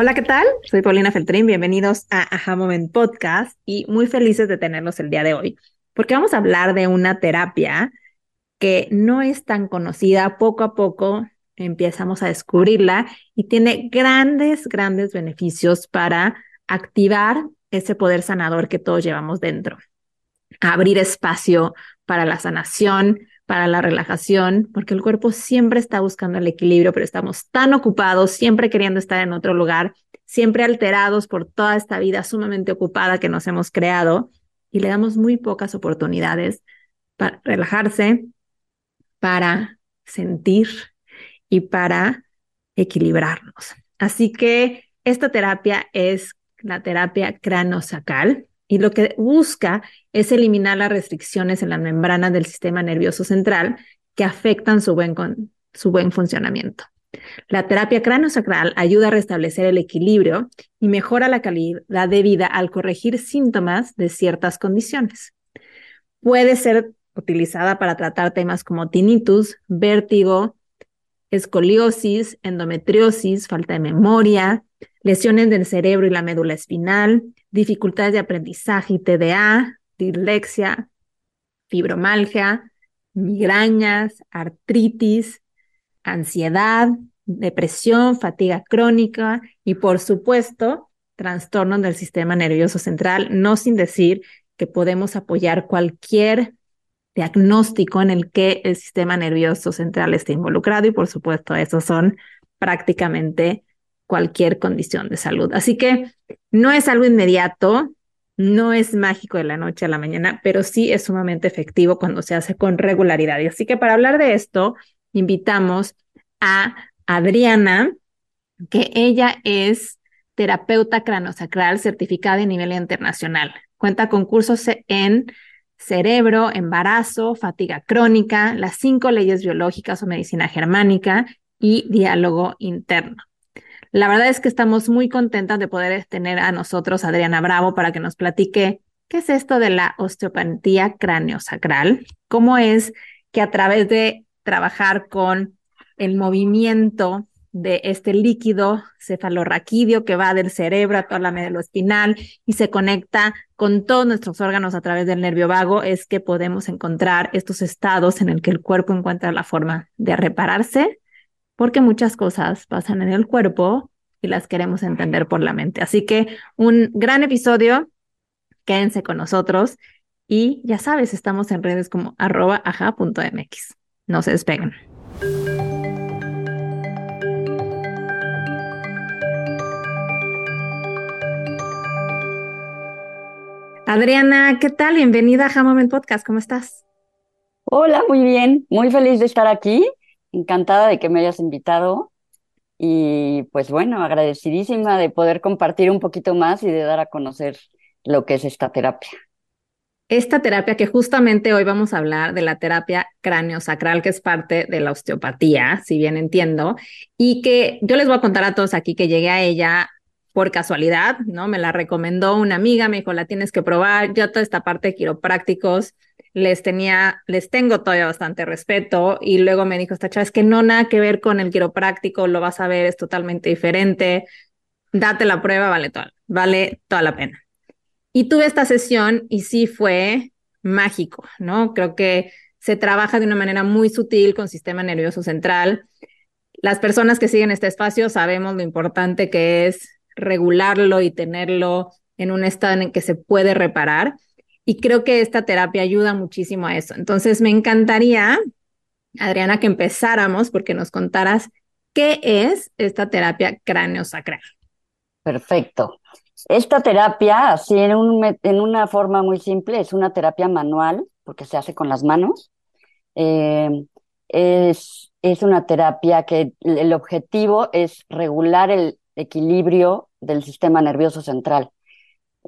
Hola, ¿qué tal? Soy Paulina Feltrín, bienvenidos a Aha Moment Podcast y muy felices de tenerlos el día de hoy, porque vamos a hablar de una terapia que no es tan conocida, poco a poco empezamos a descubrirla y tiene grandes, grandes beneficios para activar ese poder sanador que todos llevamos dentro, abrir espacio para la sanación, para la relajación, porque el cuerpo siempre está buscando el equilibrio, pero estamos tan ocupados, siempre queriendo estar en otro lugar, siempre alterados por toda esta vida sumamente ocupada que nos hemos creado y le damos muy pocas oportunidades para relajarse, para sentir y para equilibrarnos. Así que esta terapia es la terapia cranosacal y lo que busca es eliminar las restricciones en las membranas del sistema nervioso central que afectan su buen, su buen funcionamiento. La terapia cráneo-sacral ayuda a restablecer el equilibrio y mejora la calidad de vida al corregir síntomas de ciertas condiciones. Puede ser utilizada para tratar temas como tinnitus, vértigo, escoliosis, endometriosis, falta de memoria, lesiones del cerebro y la médula espinal, dificultades de aprendizaje y TDA, dislexia, fibromalgia, migrañas, artritis, ansiedad, depresión, fatiga crónica y por supuesto trastornos del sistema nervioso central, no sin decir que podemos apoyar cualquier diagnóstico en el que el sistema nervioso central esté involucrado y por supuesto esos son prácticamente cualquier condición de salud. Así que no es algo inmediato, no es mágico de la noche a la mañana, pero sí es sumamente efectivo cuando se hace con regularidad. Y así que para hablar de esto, invitamos a Adriana, que ella es terapeuta cranosacral certificada a nivel internacional. Cuenta con cursos en cerebro, embarazo, fatiga crónica, las cinco leyes biológicas o medicina germánica y diálogo interno. La verdad es que estamos muy contentas de poder tener a nosotros Adriana Bravo para que nos platique qué es esto de la osteopatía craneosacral, cómo es que a través de trabajar con el movimiento de este líquido cefalorraquídeo que va del cerebro a toda la médula espinal y se conecta con todos nuestros órganos a través del nervio vago, es que podemos encontrar estos estados en el que el cuerpo encuentra la forma de repararse porque muchas cosas pasan en el cuerpo y las queremos entender por la mente. Así que un gran episodio, quédense con nosotros y ya sabes, estamos en redes como arroba aja.mx. No se despeguen. Adriana, ¿qué tal? Bienvenida a Moment Podcast, ¿cómo estás? Hola, muy bien, muy feliz de estar aquí encantada de que me hayas invitado y pues bueno, agradecidísima de poder compartir un poquito más y de dar a conocer lo que es esta terapia. Esta terapia que justamente hoy vamos a hablar de la terapia cráneo-sacral, que es parte de la osteopatía, si bien entiendo, y que yo les voy a contar a todos aquí que llegué a ella por casualidad, ¿no? Me la recomendó una amiga, me dijo, la tienes que probar, yo toda esta parte de quiroprácticos les tenía, les tengo todavía bastante respeto y luego me dijo esta chava, es que no nada que ver con el quiropráctico, lo vas a ver, es totalmente diferente, date la prueba, vale toda, vale toda la pena. Y tuve esta sesión y sí fue mágico, ¿no? Creo que se trabaja de una manera muy sutil con sistema nervioso central. Las personas que siguen este espacio sabemos lo importante que es regularlo y tenerlo en un estado en el que se puede reparar. Y creo que esta terapia ayuda muchísimo a eso. Entonces, me encantaría, Adriana, que empezáramos porque nos contaras qué es esta terapia cráneo-sacral. Perfecto. Esta terapia, así en, un, en, una forma muy simple, es una terapia manual, porque se hace con las manos. Eh, es, es, una terapia que el objetivo es regular el, equilibrio del sistema nervioso central.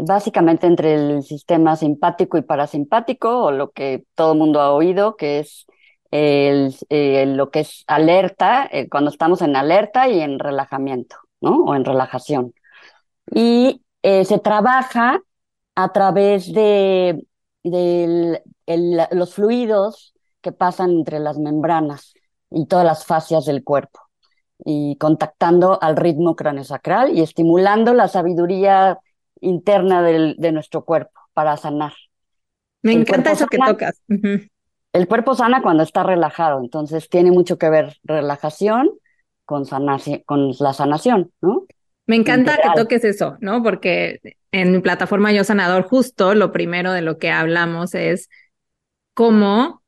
Básicamente entre el sistema simpático y parasimpático, o lo que todo el mundo ha oído, que es el, lo que es alerta, eh, cuando estamos en alerta y en relajamiento, ¿no? O en relajación. Y eh, se trabaja a través de, los fluidos que pasan entre las membranas y todas las fascias del cuerpo y contactando al ritmo craneosacral y estimulando la sabiduría interna de nuestro cuerpo para sanar. Me encanta eso que tocas. El cuerpo sana cuando está relajado, entonces tiene mucho que ver relajación con, con la sanación, ¿no? Me encanta que toques eso, ¿no? Porque en mi plataforma Yo Sanador, justo lo primero de lo que hablamos es cómo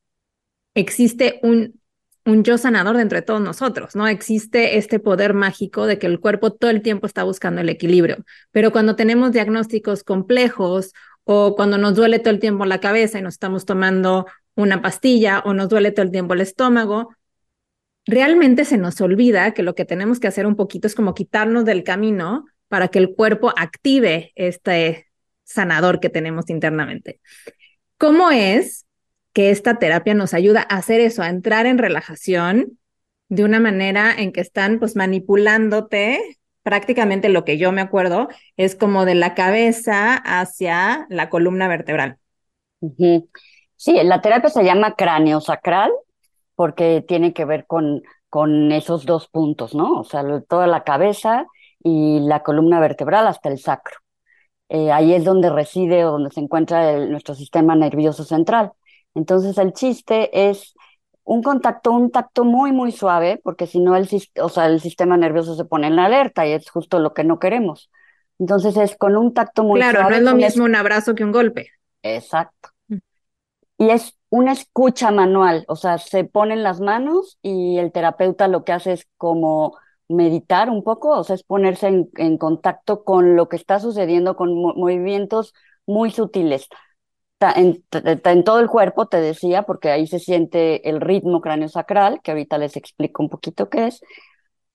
existe un, un yo sanador dentro de todos nosotros, ¿no? Existe este poder mágico de que el cuerpo todo el tiempo está buscando el equilibrio, pero cuando tenemos diagnósticos complejos o cuando nos duele todo el tiempo la cabeza y nos estamos tomando una pastilla o nos duele todo el tiempo el estómago, realmente se nos olvida que lo que tenemos que hacer un poquito es como quitarnos del camino para que el cuerpo active este sanador que tenemos internamente. ¿Cómo es que esta terapia nos ayuda a hacer eso, a entrar en relajación de una manera en que están pues manipulándote prácticamente lo que yo me acuerdo es como de la cabeza hacia la columna vertebral. Sí, la terapia se llama cráneo sacral porque tiene que ver con, con esos dos puntos, ¿no? O sea, toda la cabeza y la columna vertebral hasta el sacro. Eh, ahí es donde reside o donde se encuentra nuestro sistema nervioso central. Entonces el chiste es un contacto, un tacto muy, muy suave, porque si no el, o sea, el sistema nervioso se pone en alerta y es justo lo que no queremos. Entonces es con un tacto muy suave. Claro, no es lo mismo un abrazo que un golpe. Exacto. Mm. Y es una escucha manual, o sea, se ponen las manos y el terapeuta lo que hace es como meditar un poco, o sea, es ponerse en, contacto con lo que está sucediendo, con movimientos muy sutiles. En, en, todo el cuerpo, te decía, porque ahí se siente el ritmo cráneo-sacral, que ahorita les explico un poquito qué es,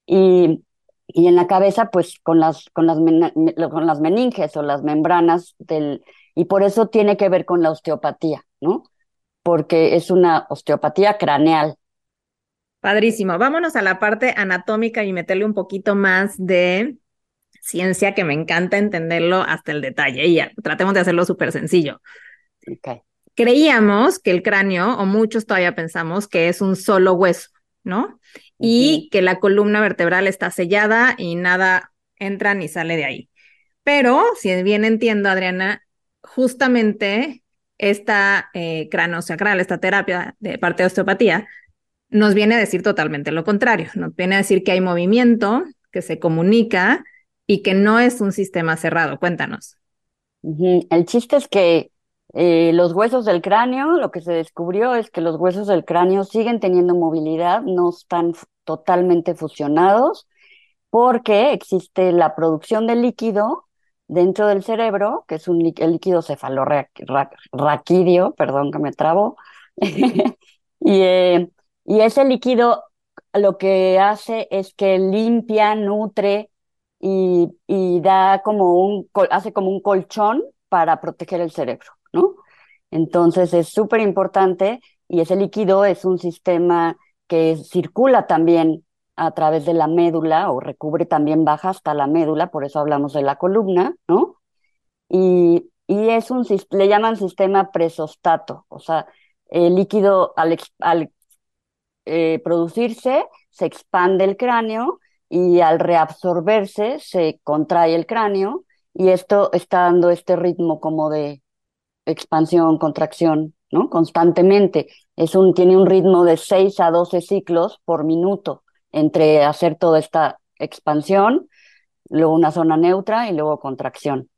y, y en la cabeza, pues con las, con, las con las meninges o las membranas del, y por eso tiene que ver con la osteopatía, ¿no? porque es una osteopatía craneal. Padrísimo. Vámonos a la parte anatómica y meterle un poquito más de ciencia que me encanta entenderlo hasta el detalle. Y ya, tratemos de hacerlo súper sencillo. Creíamos que el cráneo, o muchos todavía pensamos que es un solo hueso, ¿no? Y que la columna vertebral está sellada y nada entra ni sale de ahí. Pero, si bien entiendo, Adriana, justamente esta eh, sacral, esta terapia de parte de osteopatía, nos viene a decir totalmente lo contrario. Nos viene a decir que hay movimiento, que se comunica y que no es un sistema cerrado. Cuéntanos. El chiste es que eh, los huesos del cráneo, lo que se descubrió es que los huesos del cráneo siguen teniendo movilidad, no están totalmente fusionados, porque existe la producción de líquido dentro del cerebro, que es un el líquido cefalorraquídeo, perdón que me trabo, y, eh, y ese líquido lo que hace es que limpia, nutre y, y da como un, hace como un colchón para proteger el cerebro, ¿no? Entonces es súper importante y ese líquido es un sistema que circula también a través de la médula o recubre también baja hasta la médula, por eso hablamos de la columna, ¿no? Y, y es un, le llaman sistema presostato, o sea, el líquido al, eh, producirse se expande el cráneo y al reabsorberse se contrae el cráneo y esto está dando este ritmo como de expansión, contracción, ¿no? Constantemente. Es un, tiene un ritmo de 6 a 12 ciclos por minuto entre hacer toda esta expansión, luego una zona neutra y luego contracción.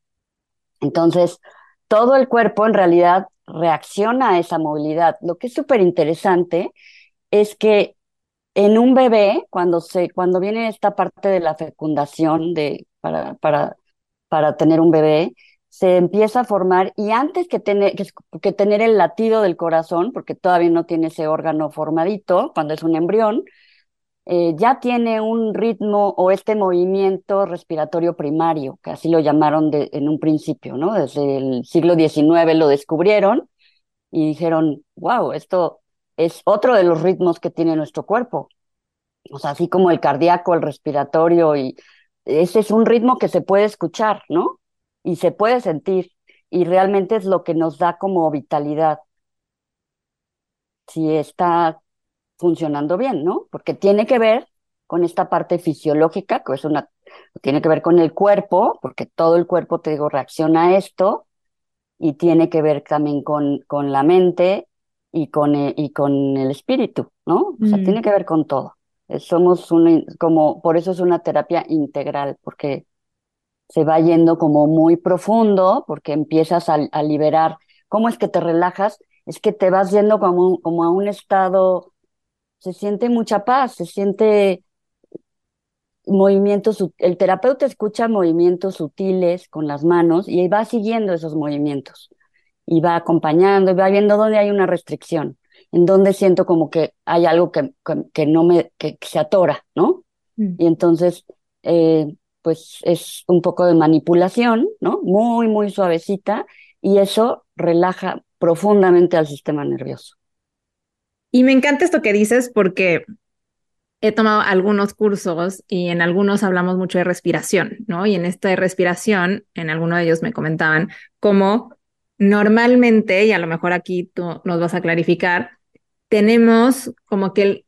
Entonces, todo el cuerpo en realidad reacciona a esa movilidad. Lo que es súper interesante es que en un bebé, cuando, se, cuando viene esta parte de la fecundación de, para, para, para tener un bebé, se empieza a formar y antes que tener, que tener el latido del corazón, porque todavía no tiene ese órgano formadito cuando es un embrión, eh, ya tiene un ritmo o este movimiento respiratorio primario, que así lo llamaron en un principio, ¿no? Desde el siglo XIX lo descubrieron y dijeron, wow, esto es otro de los ritmos que tiene nuestro cuerpo. O sea, así como el cardíaco, el respiratorio, y ese es un ritmo que se puede escuchar, ¿no? Y se puede sentir, y realmente es lo que nos da como vitalidad. Si está funcionando bien, ¿no? Porque tiene que ver con esta parte fisiológica, que es una, tiene que ver con el cuerpo, porque todo el cuerpo, te digo, reacciona a esto, y tiene que ver también con, con la mente y con, el, y con el espíritu, ¿no? O sea, mm. tiene que ver con todo. Somos una, como, por eso es una terapia integral, porque se va yendo como muy profundo, porque empiezas a, a liberar. ¿Cómo es que te relajas? Es que te vas yendo como, como a un estado, se siente mucha paz, se siente movimientos, el terapeuta escucha movimientos sutiles con las manos y va siguiendo esos movimientos y va acompañando y va viendo dónde hay una restricción, en dónde siento como que hay algo que, que, no me, que, se atora, ¿no? Mm. Y entonces, eh, pues es un poco de manipulación, ¿no? Muy, muy suavecita y eso relaja profundamente al sistema nervioso. Y me encanta esto que dices porque he tomado algunos cursos y en algunos hablamos mucho de respiración, ¿no? Y en esta respiración, en alguno de ellos me comentaban cómo normalmente, y a lo mejor aquí tú nos vas a clarificar, tenemos como que el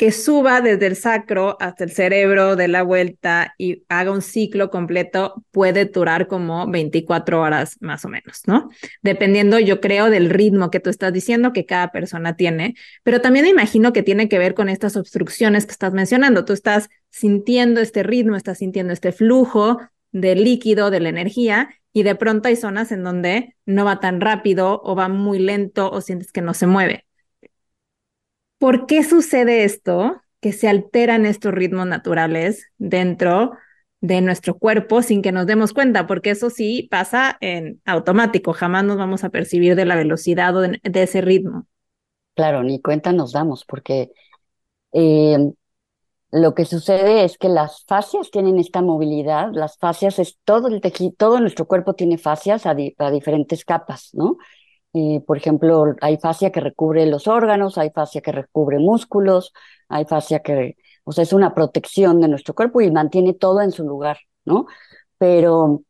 que suba desde el sacro hasta el cerebro de la vuelta y haga un ciclo completo puede durar como 24 horas más o menos, ¿no? Dependiendo, yo creo, del ritmo que tú estás diciendo que cada persona tiene, pero también imagino que tiene que ver con estas obstrucciones que estás mencionando. Tú estás sintiendo este ritmo, estás sintiendo este flujo del líquido, de la energía, y de pronto hay zonas en donde no va tan rápido o va muy lento o sientes que no se mueve. ¿Por qué sucede esto? Que se alteran estos ritmos naturales dentro de nuestro cuerpo sin que nos demos cuenta, porque eso sí pasa en automático, jamás nos vamos a percibir de la velocidad o de, ese ritmo. Claro, ni cuenta nos damos, porque eh, lo que sucede es que las fascias tienen esta movilidad, las fascias es todo el tejido, todo nuestro cuerpo tiene fascias a diferentes capas, ¿no? Por ejemplo, hay fascia que recubre los órganos, hay fascia que recubre músculos, hay fascia que, o sea, es una protección de nuestro cuerpo y mantiene todo en su lugar, ¿no? Pero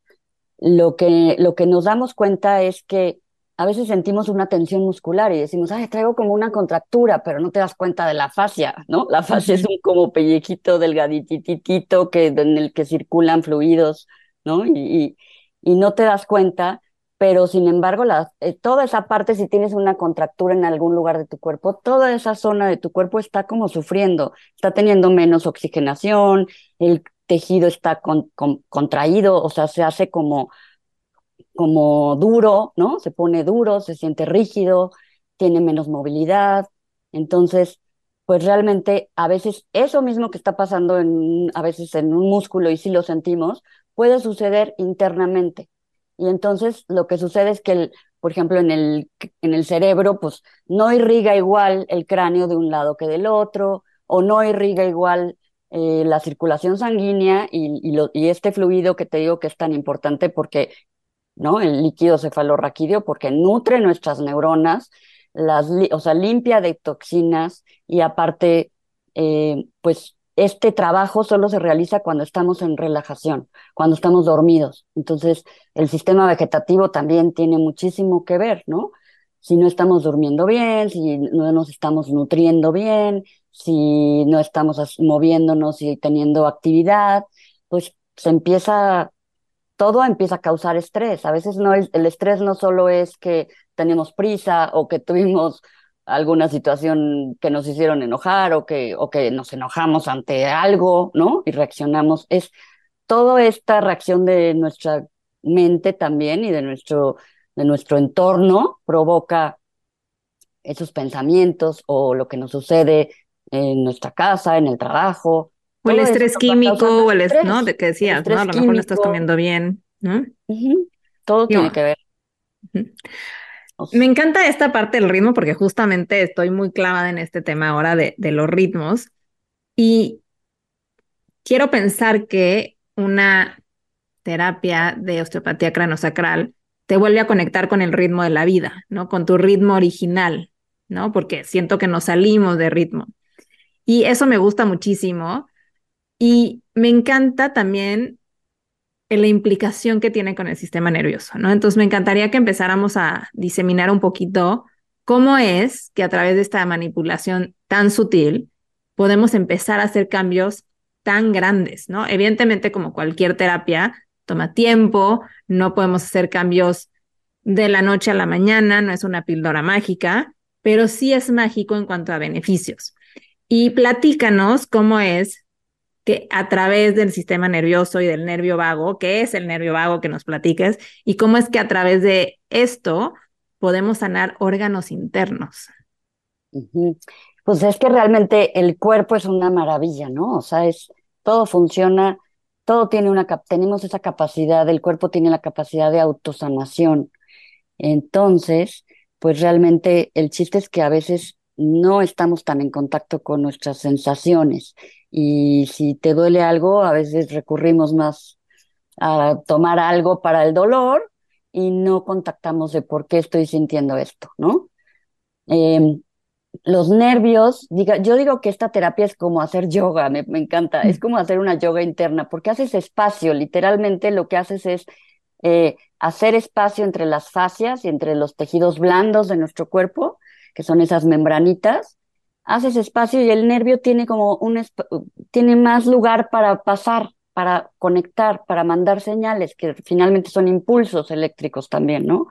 lo que, lo que nos damos cuenta es que a veces sentimos una tensión muscular y decimos, ay, traigo como una contractura, pero no te das cuenta de la fascia, ¿no? La fascia es un como pellejito delgadititito que, en el que circulan fluidos, ¿no? Y, y, y no te das cuenta pero sin embargo, eh, toda esa parte, si tienes una contractura en algún lugar de tu cuerpo, toda esa zona de tu cuerpo está como sufriendo, está teniendo menos oxigenación, el tejido está contraído, o sea, se hace como, como duro, ¿no? Se pone duro, se siente rígido, tiene menos movilidad. Entonces, pues realmente a veces eso mismo que está pasando a veces en un músculo y si lo sentimos, puede suceder internamente. Y entonces lo que sucede es que, el, por ejemplo, en el, en el cerebro, pues no irriga igual el cráneo de un lado que del otro, o no irriga igual eh, la circulación sanguínea y, lo, y este fluido que te digo que es tan importante porque, ¿no? El líquido cefalorraquídeo, porque nutre nuestras neuronas, las, o sea, limpia de toxinas y aparte, eh, pues este trabajo solo se realiza cuando estamos en relajación, cuando estamos dormidos. Entonces, el sistema vegetativo también tiene muchísimo que ver, ¿no? Si no estamos durmiendo bien, si no nos estamos nutriendo bien, si no estamos moviéndonos y teniendo actividad, pues se empieza, todo empieza a causar estrés. A veces no es, el estrés no solo es que tenemos prisa o que tuvimos alguna situación que nos hicieron enojar o que, o que nos enojamos ante algo, ¿no? Y reaccionamos. Es toda esta reacción de nuestra mente también y de nuestro, de nuestro entorno provoca esos pensamientos o lo que nos sucede en nuestra casa, en el trabajo. O el estrés químico, o el estrés, ¿no? De que decías, ¿no? A lo mejor no estás comiendo bien, ¿no? Todo tiene que ver. Me encanta esta parte del ritmo porque justamente estoy muy clavada en este tema ahora de, los ritmos. Y quiero pensar que una terapia de osteopatía cranosacral te vuelve a conectar con el ritmo de la vida, ¿no? Con tu ritmo original, ¿no? Porque siento que nos salimos de ritmo. Y eso me gusta muchísimo. Y me encanta también la implicación que tiene con el sistema nervioso, ¿no? Entonces me encantaría que empezáramos a diseminar un poquito cómo es que a través de esta manipulación tan sutil podemos empezar a hacer cambios tan grandes, ¿no? Evidentemente, como cualquier terapia, toma tiempo, no podemos hacer cambios de la noche a la mañana, no es una píldora mágica, pero sí es mágico en cuanto a beneficios. Y platícanos cómo es que a través del sistema nervioso y del nervio vago, que es el nervio vago que nos platiques, y cómo es que a través de esto podemos sanar órganos internos. Pues es que realmente el cuerpo es una maravilla, ¿no? O sea, es todo funciona, todo tiene una tenemos esa capacidad, el cuerpo tiene la capacidad de autosanación. Entonces, pues realmente el chiste es que a veces no estamos tan en contacto con nuestras sensaciones y si te duele algo, a veces recurrimos más a tomar algo para el dolor y no contactamos de por qué estoy sintiendo esto, ¿no? Em, los nervios, diga, yo digo que esta terapia es como hacer yoga, me, me, encanta, es como hacer una yoga interna, porque haces espacio, literalmente lo que haces es eh, hacer espacio entre las fascias y entre los tejidos blandos de nuestro cuerpo, que son esas membranitas, haces espacio y el nervio tiene como un tiene más lugar para pasar, para conectar, para mandar señales, que finalmente son impulsos eléctricos también, ¿no?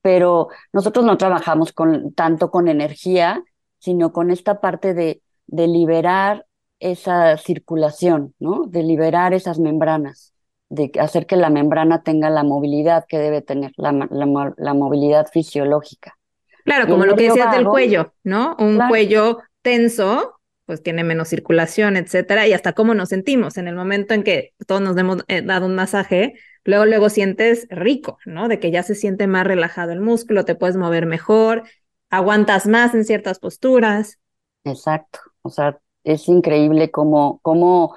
Pero nosotros no trabajamos con, tanto con energía, sino con esta parte de, de liberar esa circulación, ¿no? De liberar esas membranas, de hacer que la membrana tenga la movilidad que debe tener, la, la, la movilidad fisiológica. Claro, como lo que decías del cuello, ¿no? Un cuello tenso, pues tiene menos circulación, etcétera, y hasta cómo nos sentimos en el momento en que todos nos hemos eh, dado un masaje, luego luego sientes rico, ¿no? De que ya se siente más relajado el músculo, te puedes mover mejor, aguantas más en ciertas posturas. Exacto, o sea, es increíble cómo, cómo,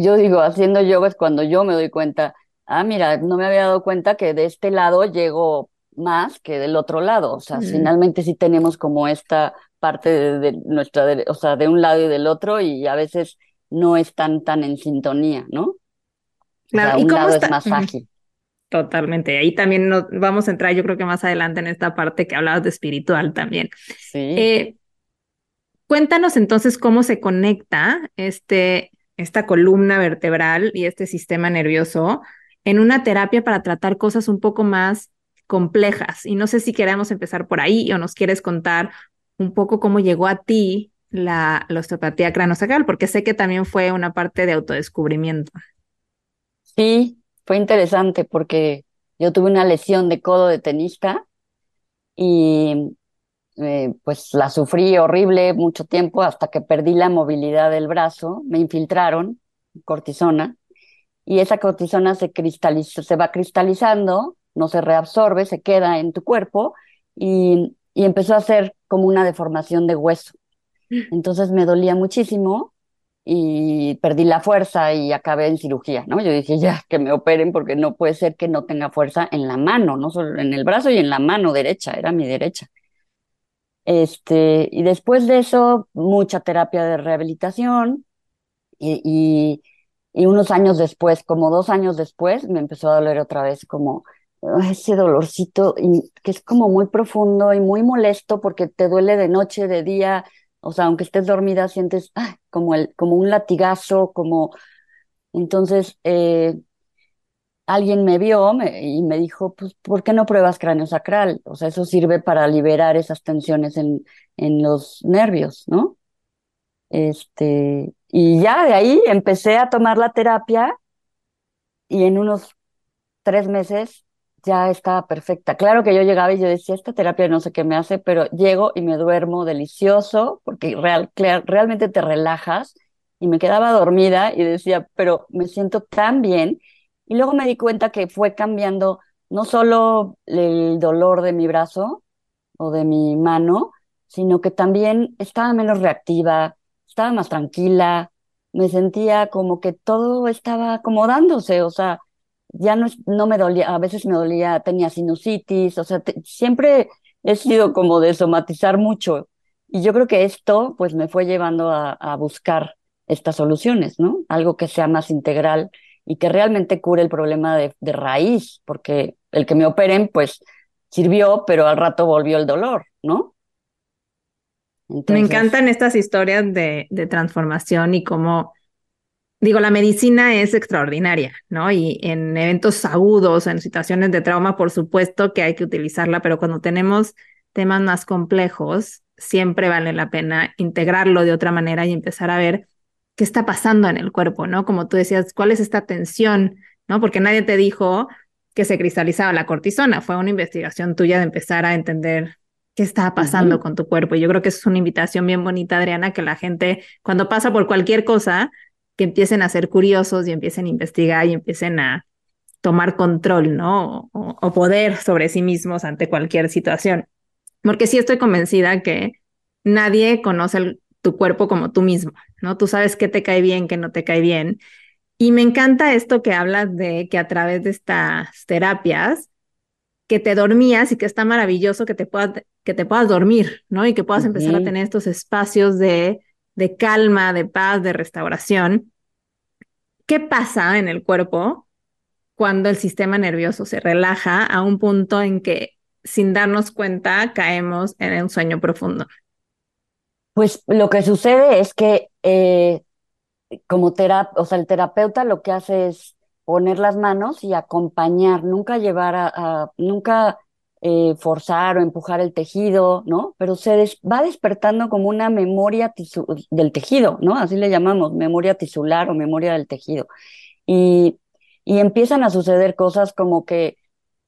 yo digo, haciendo yoga es cuando yo me doy cuenta, ah, mira, no me había dado cuenta que de este lado llego más que del otro lado. O sea, finalmente sí tenemos como esta parte de, nuestra, o sea, de un lado y del otro y a veces no están tan en sintonía, ¿no? Claro, ¿y un cómo lado es más ágil. Totalmente. Ahí también nos vamos a entrar, yo creo que más adelante en esta parte que hablabas de espiritual también. Sí. Eh, cuéntanos entonces cómo se conecta este, esta columna vertebral y este sistema nervioso en una terapia para tratar cosas un poco más complejas. Y no sé si queremos empezar por ahí o nos quieres contar un poco cómo llegó a ti la, la osteopatía cranosacral, porque sé que también fue una parte de autodescubrimiento. Sí, fue interesante porque yo tuve una lesión de codo de tenista y eh, pues la sufrí horrible mucho tiempo hasta que perdí la movilidad del brazo, me infiltraron cortisona y esa cortisona se cristaliza, se va cristalizando no se reabsorbe, se queda en tu cuerpo y, empezó a ser como una deformación de hueso. Entonces me dolía muchísimo y perdí la fuerza y acabé en cirugía, ¿no? Yo dije, ya, que me operen porque no puede ser que no tenga fuerza en la mano, no solo en el brazo y en la mano derecha, era mi derecha. Este, y después de eso, mucha terapia de rehabilitación y, y unos años después, como dos años después, me empezó a doler otra vez como ese dolorcito que es como muy profundo y muy molesto porque te duele de noche, de día, o sea, aunque estés dormida sientes como, el, como un latigazo, como... Entonces, eh, alguien me vio y me dijo, pues, ¿por qué no pruebas cráneo sacral? O sea, eso sirve para liberar esas tensiones en, en los nervios, ¿no? Este, y ya de ahí empecé a tomar la terapia y en unos tres meses ya estaba perfecta. Claro que yo llegaba y yo decía, esta terapia no sé qué me hace, pero llego y me duermo delicioso porque real, realmente te relajas y me quedaba dormida y decía, pero me siento tan bien. Y luego me di cuenta que fue cambiando no solo el dolor de mi brazo o de mi mano, sino que también estaba menos reactiva, estaba más tranquila, me sentía como que todo estaba acomodándose, o sea, ya no, no me dolía, a veces me dolía, tenía sinusitis, o sea, siempre he sido como de somatizar mucho. Y yo creo que esto pues me fue llevando a, a buscar estas soluciones, ¿no? Algo que sea más integral y que realmente cure el problema de, de raíz, porque el que me operen pues sirvió, pero al rato volvió el dolor, ¿no? Me encantan estas historias de, de transformación y cómo digo, la medicina es extraordinaria, ¿no? Y en eventos agudos, en situaciones de trauma, por supuesto que hay que utilizarla, pero cuando tenemos temas más complejos, siempre vale la pena integrarlo de otra manera y empezar a ver qué está pasando en el cuerpo, ¿no? Como tú decías, ¿cuál es esta tensión? ¿No? Porque nadie te dijo que se cristalizaba la cortisona, fue una investigación tuya de empezar a entender qué estaba pasando con tu cuerpo. Y yo creo que es una invitación bien bonita, Adriana, que la gente, cuando pasa por cualquier cosa, que empiecen a ser curiosos y empiecen a investigar y empiecen a tomar control, ¿no? O, poder sobre sí mismos ante cualquier situación. Porque sí estoy convencida que nadie conoce tu cuerpo como tú mismo, ¿no? Tú sabes qué te cae bien, qué no te cae bien. Y me encanta esto que hablas de que a través de estas terapias, que te dormías y que está maravilloso que te puedas, que te puedas dormir, ¿no? Y que puedas empezar a tener estos espacios de de calma, de paz, de restauración. ¿Qué pasa en el cuerpo cuando el sistema nervioso se relaja a un punto en que sin darnos cuenta caemos en un sueño profundo? Pues lo que sucede es que eh, como terapeuta, o sea, el terapeuta lo que hace es poner las manos y acompañar, nunca llevar a nunca eh, forzar o empujar el tejido, ¿no? Pero se va despertando como una memoria del tejido, ¿no? Así le llamamos, memoria tisular o memoria del tejido. Y, y empiezan a suceder cosas como que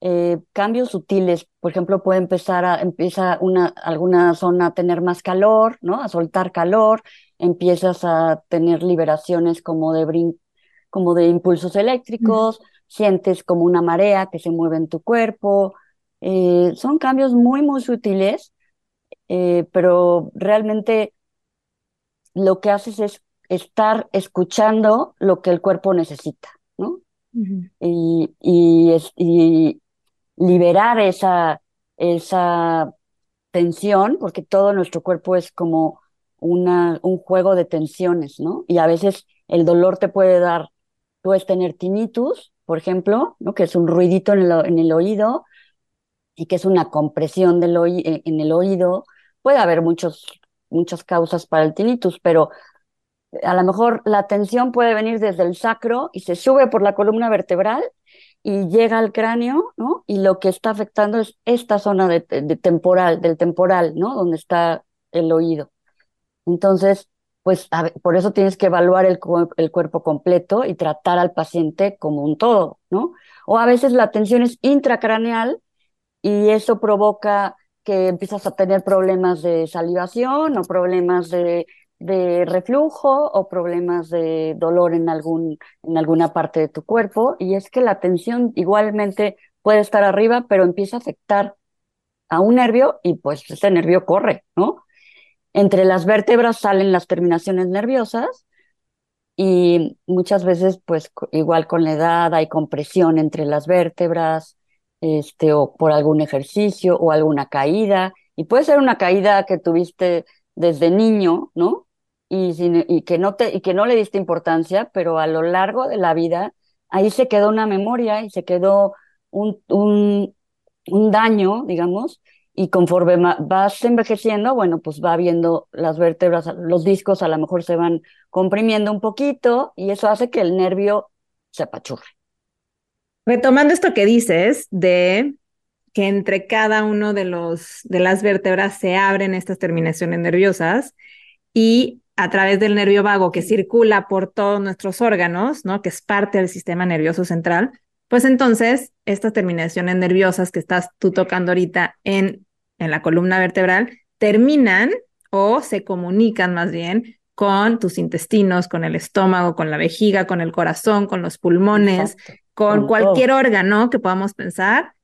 eh, cambios sutiles, por ejemplo, puede empezar a, empieza una, alguna zona a tener más calor, ¿no? A soltar calor, empiezas a tener liberaciones como de brin como de impulsos eléctricos, sientes como una marea que se mueve en tu cuerpo, eh, son cambios muy, muy sutiles, eh, pero realmente lo que haces es estar escuchando lo que el cuerpo necesita, ¿no? y, y, liberar esa, esa tensión, porque todo nuestro cuerpo es como una, un juego de tensiones, ¿no? Y a veces el dolor te puede dar, puedes tener tinnitus, por ejemplo, ¿no? Que es un ruidito en el, en el oído, y que es una compresión del eh, en el oído. Puede haber muchos, muchas causas para el tinnitus, pero a lo mejor la tensión puede venir desde el sacro y se sube por la columna vertebral y llega al cráneo, ¿no? Y lo que está afectando es esta zona de, temporal, del temporal, ¿no? Donde está el oído. Entonces, pues por eso tienes que evaluar el, el, cuerpo completo y tratar al paciente como un todo, ¿no? O a veces la tensión es intracraneal y eso provoca que empiezas a tener problemas de salivación o problemas de, de reflujo o problemas de dolor en, algún, en alguna parte de tu cuerpo. Y es que la tensión igualmente puede estar arriba, pero empieza a afectar a un nervio y pues ese nervio corre, ¿no? Entre las vértebras salen las terminaciones nerviosas y muchas veces pues igual con la edad hay compresión entre las vértebras, este, o por algún ejercicio o alguna caída. Y puede ser una caída que tuviste desde niño, ¿no? Y, y, que no te, y que no le diste importancia, pero a lo largo de la vida, ahí se quedó una memoria y se quedó un, un, un daño, digamos, y conforme vas envejeciendo, bueno, pues va viendo las vértebras, los discos a lo mejor se van comprimiendo un poquito y eso hace que el nervio se apachurre. Retomando esto que dices de que entre cada uno de los de las vértebras se abren estas terminaciones nerviosas y a través del nervio vago que circula por todos nuestros órganos, ¿no? Que es parte del sistema nervioso central, pues entonces estas terminaciones nerviosas que estás tú tocando ahorita en, en la columna vertebral terminan o se comunican más bien con tus intestinos, con el estómago, con la vejiga, con el corazón, con los pulmones, con cualquier órgano que podamos pensar,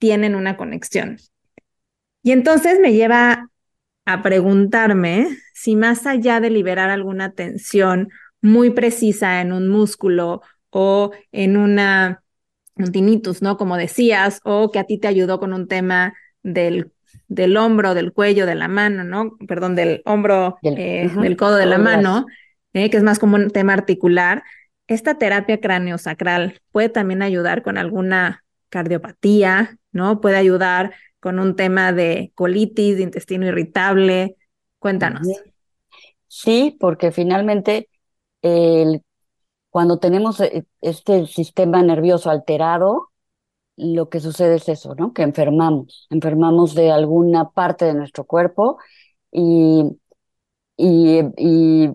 tienen una conexión. Y entonces me lleva a preguntarme si más allá de liberar alguna tensión muy precisa en un músculo o en una un tinnitus, ¿no? Como decías, o que a ti te ayudó con un tema del, del hombro, del cuello, de la mano, ¿no? Perdón, del hombro, del, eh, codo de la mano, eh, que es más como un tema articular. Esta terapia craneosacral puede también ayudar con alguna cardiopatía, ¿no? Puede ayudar con un tema de colitis, de intestino irritable. Cuéntanos. Sí, porque finalmente cuando tenemos eh, este sistema nervioso alterado, lo que sucede es eso, ¿no? Que enfermamos, enfermamos de alguna parte de nuestro cuerpo y, y,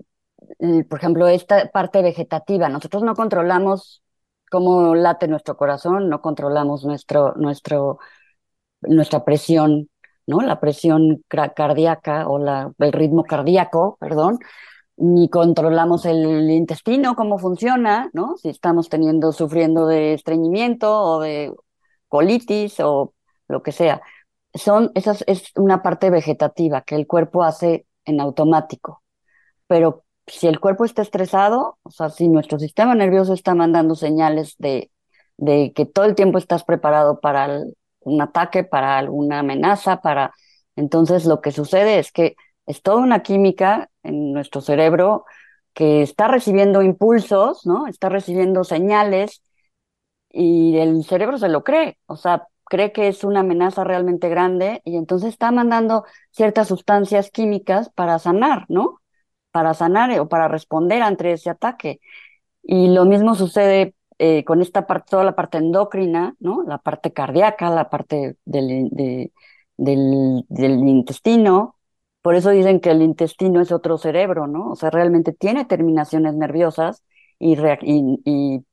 por ejemplo, esta parte vegetativa, nosotros no controlamos cómo late nuestro corazón, no controlamos nuestro, nuestro, nuestra presión, ¿no? La presión cardíaca o la, el ritmo cardíaco, perdón, ni controlamos el intestino, cómo funciona, ¿no? Si estamos teniendo, sufriendo de estreñimiento o de colitis o lo que sea. Son, esas es una parte vegetativa que el cuerpo hace en automático. Pero si el cuerpo está estresado, o sea, si nuestro sistema nervioso está mandando señales de, de que todo el tiempo estás preparado para un ataque, para alguna amenaza, para... Entonces lo que sucede es que es toda una química en nuestro cerebro que está recibiendo impulsos, ¿no? Está recibiendo señales y el cerebro se lo cree, o sea, cree que es una amenaza realmente grande y entonces está mandando ciertas sustancias químicas para sanar, ¿no? Para sanar o para responder ante ese ataque. Y lo mismo sucede eh, con esta parte, toda la parte endocrina, ¿no? La parte cardíaca, la parte del, del, intestino, por eso dicen que el intestino es otro cerebro, ¿no? O sea, realmente tiene terminaciones nerviosas y,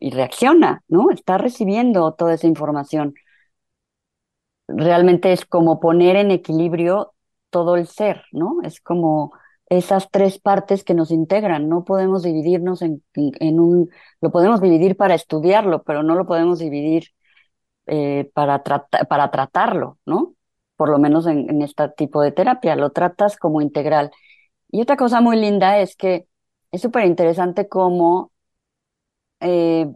y, reacciona, ¿no? Está recibiendo toda esa información. Realmente es como poner en equilibrio todo el ser, ¿no? Es como esas tres partes que nos integran. No podemos dividirnos en, en un, lo podemos dividir para estudiarlo, pero no lo podemos dividir eh, para, para tratarlo, ¿no? por lo menos en, este tipo de terapia, lo tratas como integral. Y otra cosa muy linda es que es súper interesante cómo eh,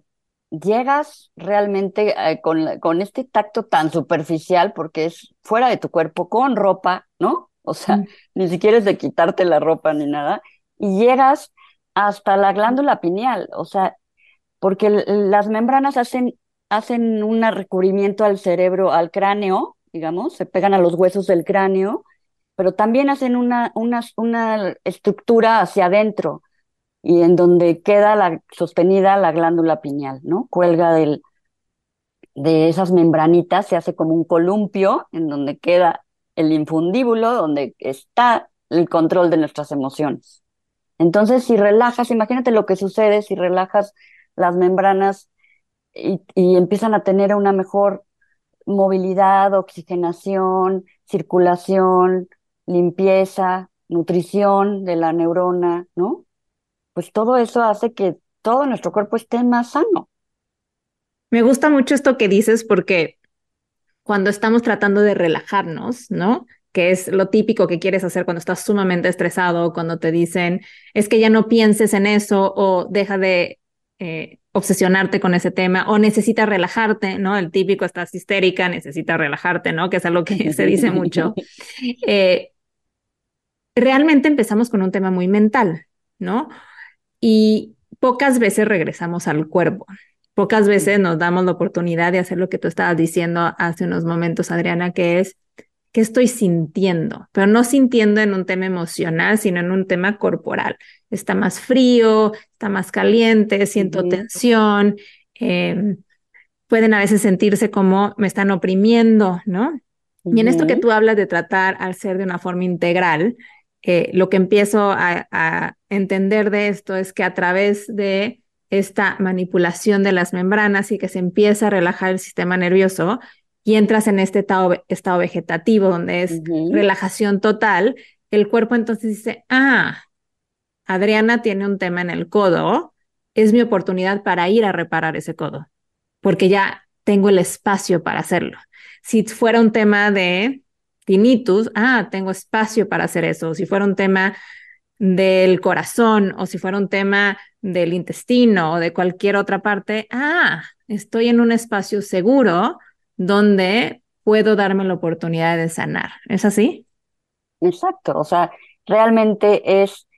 llegas realmente eh, con, con, este tacto tan superficial, porque es fuera de tu cuerpo, con ropa, ¿no? O sea, mm. ni siquiera es de quitarte la ropa ni nada, y llegas hasta la glándula pineal, o sea, porque las membranas hacen, hacen un recubrimiento al cerebro, al cráneo, digamos, se pegan a los huesos del cráneo, pero también hacen una, una, una estructura hacia adentro y en donde queda la, sostenida la glándula pineal, ¿no? Cuelga del, de esas membranitas, se hace como un columpio en donde queda el infundíbulo, donde está el control de nuestras emociones. Entonces, si relajas, imagínate lo que sucede si relajas las membranas y, empiezan a tener una mejor movilidad, oxigenación, circulación, limpieza, nutrición de la neurona, ¿no? Pues todo eso hace que todo nuestro cuerpo esté más sano. Me gusta mucho esto que dices porque cuando estamos tratando de relajarnos, ¿no? Que es lo típico que quieres hacer cuando estás sumamente estresado, cuando te dicen, es que ya no pienses en eso o deja de eh, obsesionarte con ese tema o necesitas relajarte, ¿no? El típico estás histérica, necesitas relajarte, ¿no? Que es algo que se dice mucho. Eh, realmente empezamos con un tema muy mental, ¿no? Y pocas veces regresamos al cuerpo. Pocas veces nos damos la oportunidad de hacer lo que tú estabas diciendo hace unos momentos, Adriana, que es qué estoy sintiendo, pero no sintiendo en un tema emocional, sino en un tema corporal. Está más frío, está más caliente, siento tensión, em, pueden a veces sentirse como me están oprimiendo, ¿no? Y en esto que tú hablas de tratar al ser de una forma integral, eh, lo que empiezo a, a entender de esto es que a través de esta manipulación de las membranas y que se empieza a relajar el sistema nervioso, y entras en este estado, vegetativo donde es relajación total, el cuerpo entonces dice, ah, Adriana tiene un tema en el codo, es mi oportunidad para ir a reparar ese codo, porque ya tengo el espacio para hacerlo. Si fuera un tema de tinnitus, ah, tengo espacio para hacer eso. Si fuera un tema del corazón o si fuera un tema del intestino o de cualquier otra parte, ah, estoy en un espacio seguro donde puedo darme la oportunidad de sanar. ¿Es así? Exacto, o sea, realmente es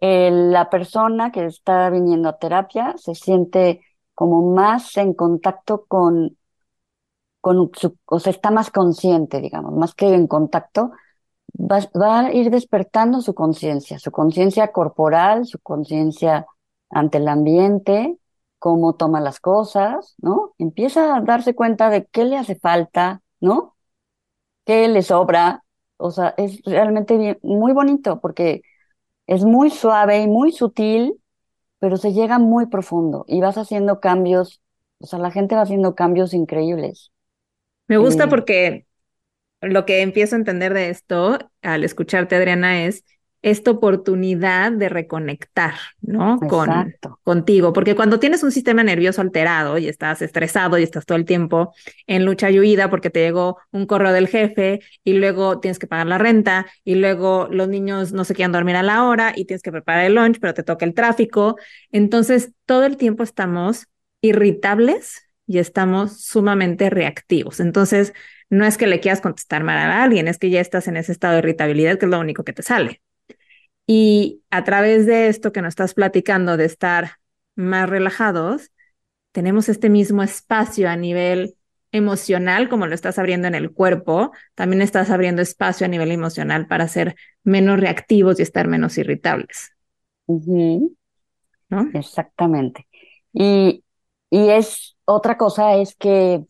eh, la persona que está viniendo a terapia se siente como más en contacto con, con su, o sea, está más consciente, digamos, más que en contacto, va, va a ir despertando su conciencia, su conciencia corporal, su conciencia ante el ambiente, cómo toma las cosas, ¿no? Empieza a darse cuenta de qué le hace falta, ¿no? ¿Qué le sobra? O sea, es realmente muy bonito porque es muy suave y muy sutil, pero se llega muy profundo y vas haciendo cambios, o sea, la gente va haciendo cambios increíbles. Me gusta porque lo que empiezo a entender de esto al escucharte, Adriana, es esta oportunidad de reconectar, ¿no? Con, contigo, porque cuando tienes un sistema nervioso alterado y estás estresado y estás todo el tiempo en lucha y huida porque te llegó un correo del jefe y luego tienes que pagar la renta y luego los niños no se quieren dormir a la hora y tienes que preparar el lunch, pero te toca el tráfico, entonces todo el tiempo estamos irritables y estamos sumamente reactivos. Entonces, no es que le quieras contestar mal a alguien, es que ya estás en ese estado de irritabilidad que es lo único que te sale. Y a través de esto que nos estás platicando, de estar más relajados, tenemos este mismo espacio a nivel emocional, como lo estás abriendo en el cuerpo, también estás abriendo espacio a nivel emocional para ser menos reactivos y estar menos irritables. ¿No? Exactamente. Y, y, es otra cosa es que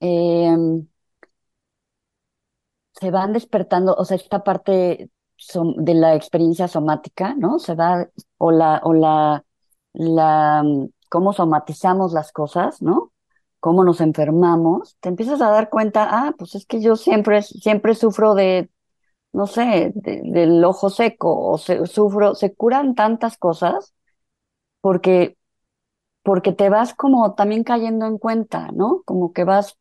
em, se van despertando, o sea, esta parte de la experiencia somática, ¿no? Se va, o la, o la, la, cómo somatizamos las cosas, ¿no? Cómo nos enfermamos, te empiezas a dar cuenta, ah, pues es que yo siempre, siempre sufro de, no sé, del ojo seco, o se, sufro, se curan tantas cosas porque, porque te vas como también cayendo en cuenta, ¿no? Como que vas,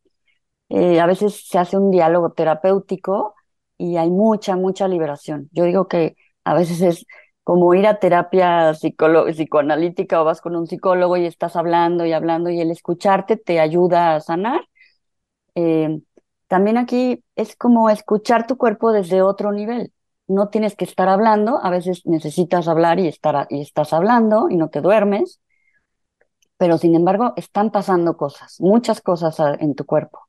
eh, a veces se hace un diálogo terapéutico y hay mucha, mucha liberación. Yo digo que a veces es como ir a terapia psicoanalítica o vas con un psicólogo y estás hablando y hablando y el escucharte te ayuda a sanar. Eh, también aquí es como escuchar tu cuerpo desde otro nivel. No tienes que estar hablando, a veces necesitas hablar y, estar, y estás hablando y no te duermes, pero sin embargo están pasando cosas, muchas cosas en tu cuerpo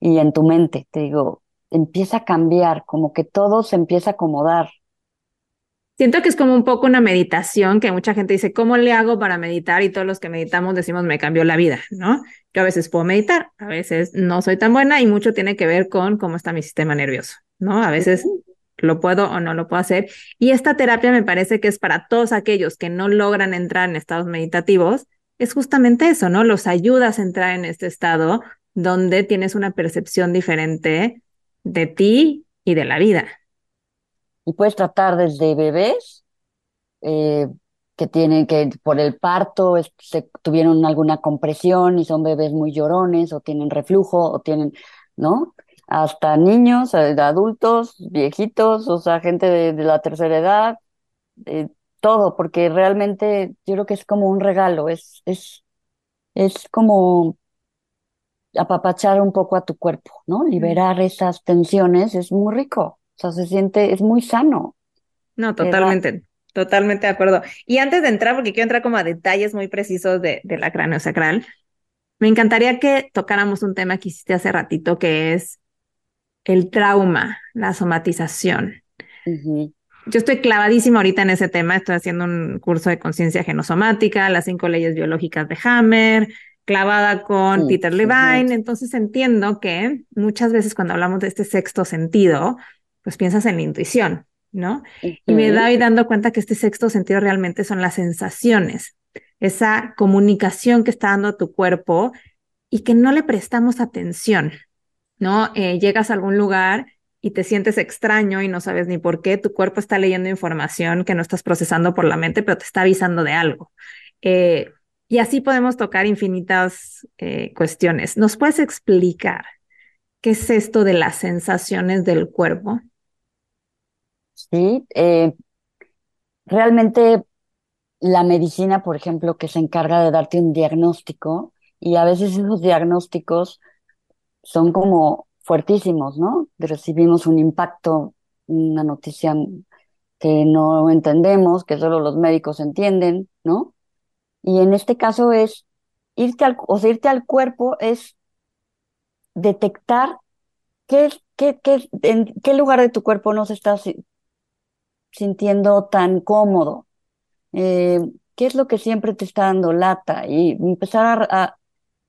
y en tu mente. Te digo, empieza a cambiar, como que todo se empieza a acomodar. Siento que es como un poco una meditación que mucha gente dice, ¿cómo le hago para meditar? Y todos los que meditamos decimos, me cambió la vida, ¿no? Yo a veces puedo meditar, a veces no soy tan buena y mucho tiene que ver con cómo está mi sistema nervioso, ¿no? A veces lo puedo o no lo puedo hacer. Y esta terapia me parece que es para todos aquellos que no logran entrar en estados meditativos, es justamente eso, ¿no? Los ayudas a entrar en este estado donde tienes una percepción diferente de ti y de la vida. Y puedes tratar desde bebés eh, que tienen que por el parto se tuvieron alguna compresión y son bebés muy llorones o tienen reflujo o tienen, ¿no? Hasta niños, eh, adultos, viejitos, o sea, gente de, la tercera edad, todo, porque realmente yo creo que es como un regalo, es, es, es como apapachar un poco a tu cuerpo, ¿no? Liberar esas tensiones es muy rico, o sea, se siente, es muy sano. No, totalmente, totalmente de acuerdo. Y antes de entrar, porque quiero entrar como a detalles muy precisos de, de la sacral, me encantaría que tocáramos un tema que hiciste hace ratito, que es el trauma, la somatización. Yo estoy clavadísima ahorita en ese tema, estoy haciendo un curso de conciencia genosomática, las cinco leyes biológicas de Hammer, clavada con Peter Levine, entonces entiendo que muchas veces cuando hablamos de este sexto sentido, pues piensas en la intuición, ¿no? Y me doy dando cuenta que este sexto sentido realmente son las sensaciones, esa comunicación que está dando tu cuerpo y que no le prestamos atención, ¿no? Eh, llegas a algún lugar y te sientes extraño y no sabes ni por qué, tu cuerpo está leyendo información que no estás procesando por la mente, pero te está avisando de algo. Eh, y así podemos tocar infinitas eh, cuestiones. ¿Nos puedes explicar qué es esto de las sensaciones del cuerpo. Sí, eh, realmente la medicina, por ejemplo, que se encarga de darte un diagnóstico y a veces esos diagnósticos son como fuertísimos, ¿no? Recibimos un impacto, una noticia que no entendemos, que solo los médicos entienden, ¿no? Y en este caso es irte al, o irte al cuerpo es detectar qué, qué, qué, en qué lugar de tu cuerpo no se está sintiendo tan cómodo, eh, qué es lo que siempre te está dando lata y empezar a,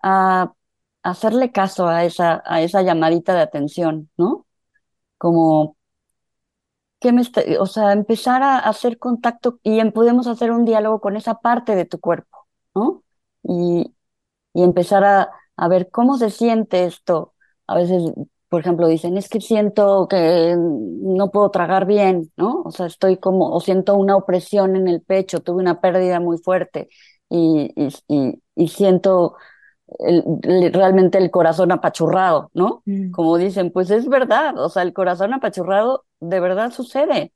a, hacerle caso a esa, a esa llamadita de atención, ¿no? Como, ¿qué me o sea, empezar a hacer contacto y podemos hacer un diálogo con esa parte de tu cuerpo, ¿no? Y, y empezar a, a ver cómo se siente esto. A veces por ejemplo, dicen, es que siento que no puedo tragar bien, ¿no? O sea, estoy como, o siento una opresión en el pecho, tuve una pérdida muy fuerte y, y, y, siento realmente el corazón apachurrado, ¿no? Mm. Como dicen, pues es verdad, o sea, el corazón apachurrado de verdad sucede.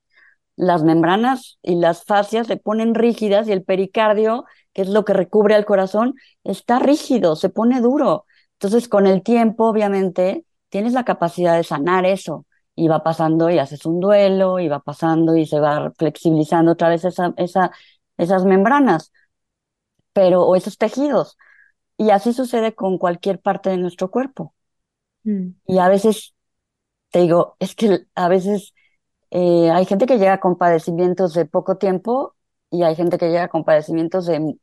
Las membranas y las fascias se ponen rígidas y el pericardio, que es lo que recubre al corazón, está rígido, se pone duro. Entonces, con el tiempo, obviamente, tienes la capacidad de sanar eso. Y va pasando y haces un duelo, y va pasando y se va flexibilizando otra vez esa, esa, esas membranas, pero, o esos tejidos. Y así sucede con cualquier parte de nuestro cuerpo. Mm. Y a veces, te digo, es que a veces eh, hay gente que llega con padecimientos de poco tiempo y hay gente que llega con padecimientos de,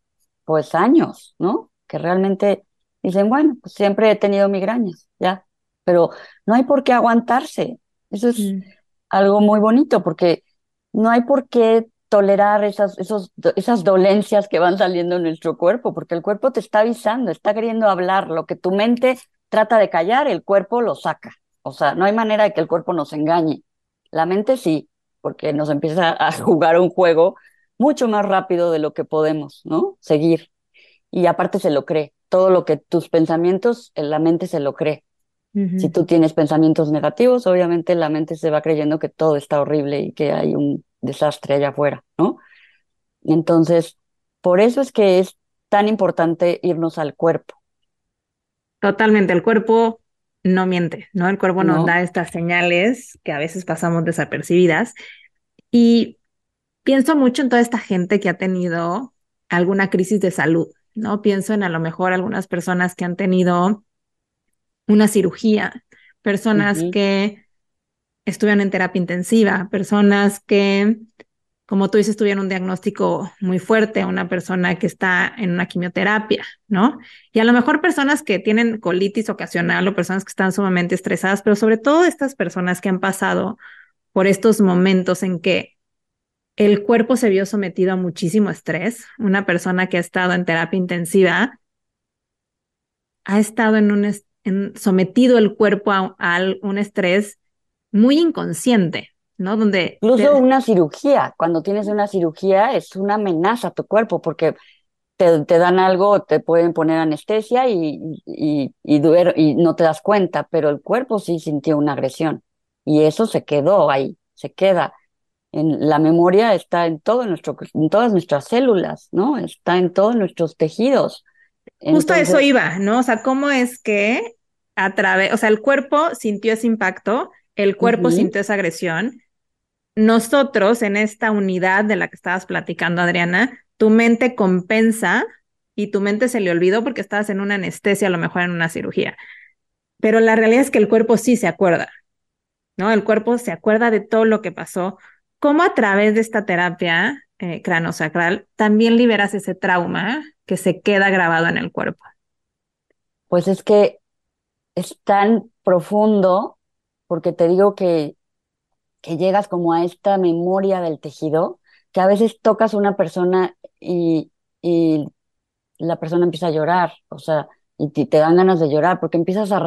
pues, años, ¿no? Que realmente dicen, bueno, pues siempre he tenido migrañas, ya, pero no hay por qué aguantarse. Eso es mm. algo muy bonito porque no hay por qué tolerar esas, esos, esas dolencias que van saliendo en nuestro cuerpo, porque el cuerpo te está avisando, está queriendo hablar. Lo que tu mente trata de callar, el cuerpo lo saca. O sea, no hay manera de que el cuerpo nos engañe. La mente sí, porque nos empieza a jugar un juego mucho más rápido de lo que podemos, ¿no? Seguir. Y aparte se lo cree. Todo lo que tus pensamientos, la mente se lo cree. Si tú tienes pensamientos negativos, obviamente la mente se va creyendo que todo está horrible y que hay un desastre allá afuera, ¿no? Entonces, por eso es que es tan importante irnos al cuerpo. Totalmente, el cuerpo no miente, ¿no? El cuerpo nos da estas señales que a veces pasamos desapercibidas. Y pienso mucho en toda esta gente que ha tenido alguna crisis de salud, ¿no? Pienso en a lo mejor algunas personas que han tenido una cirugía, personas que estuvieron en terapia intensiva, personas que, como tú dices, tuvieron un diagnóstico muy fuerte, una persona que está en una quimioterapia, ¿no? Y a lo mejor personas que tienen colitis ocasional o personas que están sumamente estresadas, pero sobre todo estas personas que han pasado por estos momentos en que el cuerpo se vio sometido a muchísimo estrés, una persona que ha estado en terapia intensiva ha estado en un, sometido el cuerpo a, un estrés muy inconsciente, ¿no? Donde... Incluso una cirugía, cuando tienes una cirugía es una amenaza a tu cuerpo porque te, te dan algo, te pueden poner anestesia y, y, y, y no te das cuenta, pero el cuerpo sí sintió una agresión y eso se quedó ahí, se queda. En, la memoria está en todo nuestro, en todas nuestras células, ¿no? Está en todos nuestros tejidos. Justo eso iba, ¿no? O sea, ¿cómo es que a través, o sea, el cuerpo sintió ese impacto, el cuerpo sintió esa agresión. Nosotros, en esta unidad de la que estabas platicando, Adriana, tu mente compensa y tu mente se le olvidó porque estabas en una anestesia, a lo mejor en una cirugía. Pero la realidad es que el cuerpo sí se acuerda, ¿no? El cuerpo se acuerda de todo lo que pasó. ¿Cómo a través de esta terapia eh, cranosacral también liberas ese trauma que se queda grabado en el cuerpo? Pues es que es tan profundo, porque te digo que, que llegas como a esta memoria del tejido, que a veces tocas una persona y, y la persona empieza a llorar, o sea, y te, te dan ganas de llorar, porque empiezas a,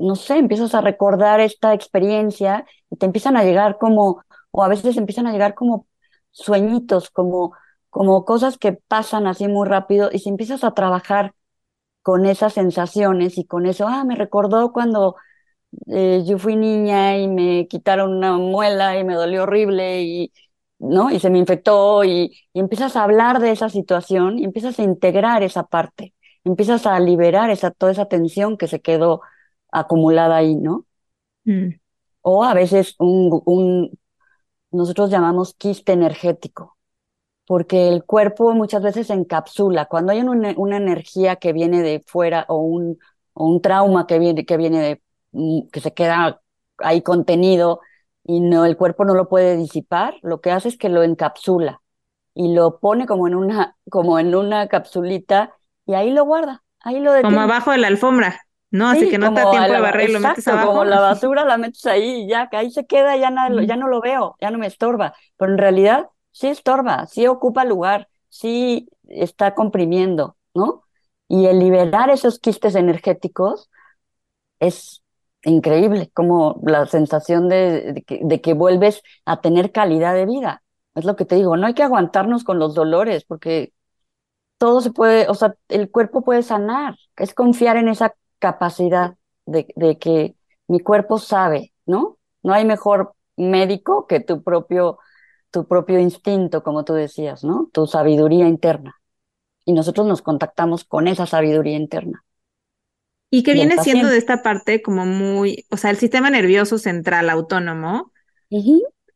no sé, empiezas a recordar esta experiencia y te empiezan a llegar como, o a veces empiezan a llegar como sueñitos, como, como cosas que pasan así muy rápido y si empiezas a trabajar con esas sensaciones y con eso, ah, me recordó cuando eh, yo fui niña y me quitaron una muela y me dolió horrible y, ¿no? Y se me infectó y, y empiezas a hablar de esa situación y empiezas a integrar esa parte, empiezas a liberar esa, toda esa tensión que se quedó acumulada ahí, ¿no? Mm. O a veces un, un, nosotros llamamos quiste energético, porque el cuerpo muchas veces se encapsula. Cuando hay una, una energía que viene de fuera o un, o un trauma que viene, que viene de, que se queda ahí contenido y no, el cuerpo no lo puede disipar, lo que hace es que lo encapsula y lo pone como en una, como en una capsulita y ahí lo guarda, ahí lo detiene. Como abajo de la alfombra, ¿no? Así Sí, que no te da tiempo de barrer y lo metes exacto, abajo. como la basura la metes ahí y ya, que ahí se queda, ya, nada- ya no lo veo, ya no me estorba. Pero en realidad sí estorba, sí ocupa lugar, sí está comprimiendo, ¿no? Y el liberar esos quistes energéticos es increíble, como la sensación de, que, que vuelves a tener calidad de vida. Es lo que te digo, no hay que aguantarnos con los dolores, porque todo se puede, o sea, el cuerpo puede sanar, es confiar en esa capacidad de, de que mi cuerpo sabe, ¿no? No hay mejor médico que tu propio, tu propio instinto, como tú decías, ¿no? Tu sabiduría interna. Y nosotros nos contactamos con esa sabiduría interna. Y que viene siendo de esta parte como muy, o sea, el sistema nervioso central autónomo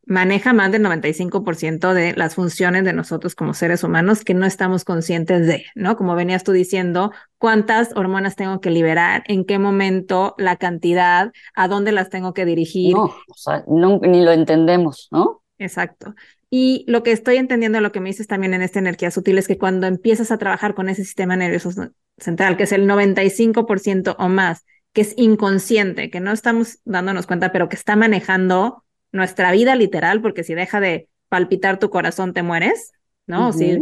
maneja más del 95% de las funciones de nosotros como seres humanos que no estamos conscientes de, ¿no? Como venías tú diciendo, cuántas hormonas tengo que liberar, en qué momento, la cantidad, a dónde las tengo que dirigir. No, o sea, no- ni lo entendemos, ¿no? Exacto. Y lo que estoy entendiendo, lo que me dices también en esta energía sutil, es que cuando empiezas a trabajar con ese sistema nervioso central, que es el 95% o más, que es inconsciente, que no estamos dándonos cuenta, pero que está manejando nuestra vida literal, porque si deja de palpitar tu corazón, te mueres, ¿no? O si,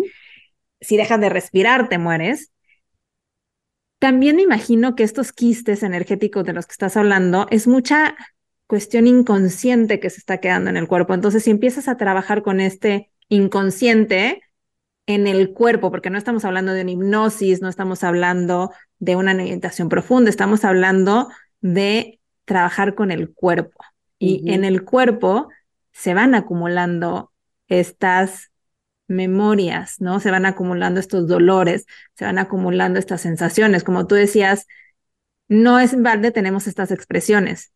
si dejas de respirar, te mueres. También me imagino que estos quistes energéticos de los que estás hablando es mucha cuestión inconsciente que se está quedando en el cuerpo. Entonces, si empiezas a trabajar con este inconsciente en el cuerpo, porque no estamos hablando de una hipnosis, no estamos hablando de una meditación profunda, estamos hablando de trabajar con el cuerpo. Y en el cuerpo se van acumulando estas memorias, ¿no? Se van acumulando estos dolores, se van acumulando estas sensaciones. Como tú decías, no es en balde tenemos estas expresiones.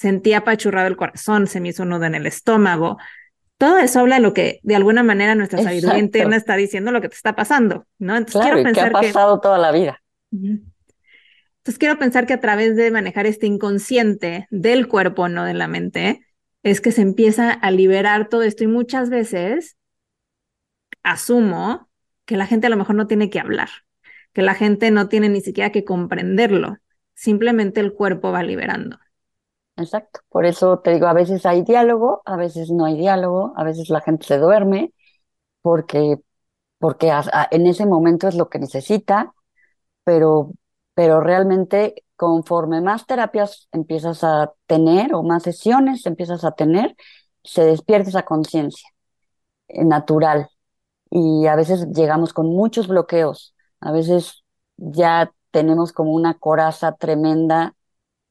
Sentí apachurrado el corazón, se me hizo un nudo en el estómago. Todo eso habla de lo que de alguna manera nuestra sabiduría interna está diciendo lo que te está pasando, ¿no? Entonces Claro, quiero y que ha pensar que pasado toda la vida. Entonces quiero pensar que a través de manejar este inconsciente del cuerpo, no de la mente, es que se empieza a liberar todo esto y muchas veces asumo que la gente a lo mejor no tiene que hablar, que la gente no tiene ni siquiera que comprenderlo, simplemente el cuerpo va liberando. Exacto. Por eso te digo, a veces hay diálogo, a veces no hay diálogo, a veces la gente se duerme porque, porque en ese momento es lo que necesita, pero, pero realmente conforme más terapias empiezas a tener o más sesiones empiezas a tener, se despierta esa conciencia eh, natural. Y a veces llegamos con muchos bloqueos, a veces ya tenemos como una coraza tremenda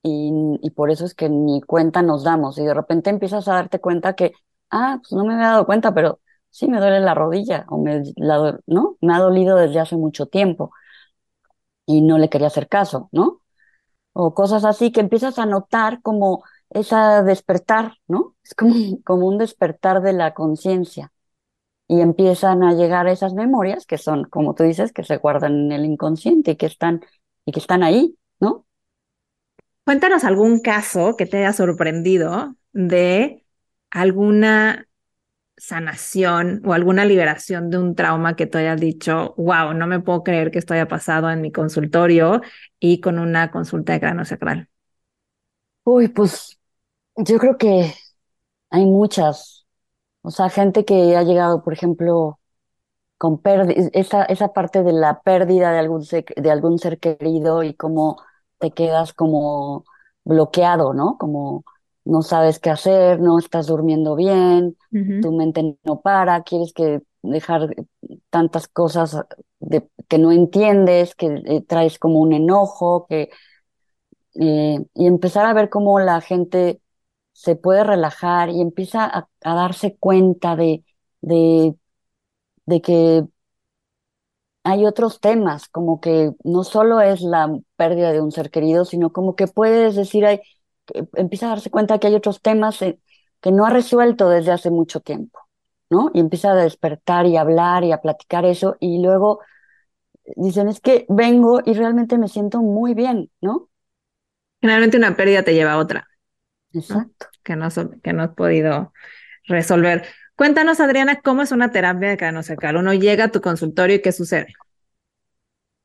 y, por eso es que ni cuenta nos damos. Y de repente empiezas a darte cuenta que, ah, pues no me había dado cuenta, pero sí me duele la rodilla, o me, la ¿no? Me ha dolido desde hace mucho tiempo y no le quería hacer caso, ¿no? O cosas así que empiezas a notar como esa despertar, ¿no? Es como, como un despertar de la conciencia. Y empiezan a llegar esas memorias que son, como tú dices, que se guardan en el inconsciente y que están, y que están ahí. Cuéntanos algún caso que te haya sorprendido de alguna sanación o alguna liberación de un trauma que tú hayas dicho, wow, no me puedo creer que esto haya pasado en mi consultorio y con una consulta de cráneo sacral. Uy, pues yo creo que hay muchas. O sea, gente que ha llegado, por ejemplo, con pérdida, esa, esa parte de la pérdida de algún ser, de algún ser querido y cómo te quedas como bloqueado, ¿no? Como no sabes qué hacer, no estás durmiendo bien, tu mente no para, quieres que dejar tantas cosas de, que no entiendes, que eh, traes como un enojo, que eh, y empezar a ver cómo la gente se puede relajar y empieza a, darse cuenta de, de, de que hay otros temas, como que no solo es la pérdida de un ser querido, sino como que puedes decir, hay, empieza a darse cuenta que hay otros temas eh, que no ha resuelto desde hace mucho tiempo, ¿no? Y empieza a despertar y a hablar y a platicar eso y luego dicen, es que vengo y realmente me siento muy bien, ¿no? Generalmente una pérdida te lleva a otra. Exacto. Que, no, que no has podido resolver. Cuéntanos, Adriana, ¿cómo es una terapia de cranocercal? Uno llega a tu consultorio y ¿qué sucede?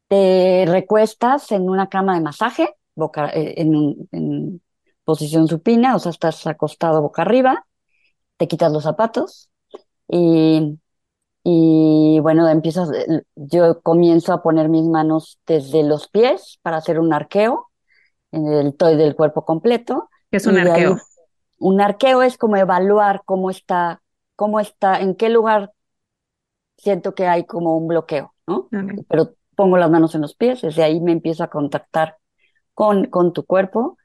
Te recuestas en una cama de masaje, boca, eh, en, en posición supina, o sea, estás acostado boca arriba, te quitas los zapatos y, y bueno, empiezas, yo comienzo a poner mis manos desde los pies para hacer un arqueo en el toy del cuerpo completo. ¿Qué es un arqueo? un arqueo es como evaluar cómo está, cómo está, en qué lugar siento que hay como un bloqueo, ¿no? Pero pongo las manos en los pies, desde ahí me empiezo a contactar con, con tu cuerpo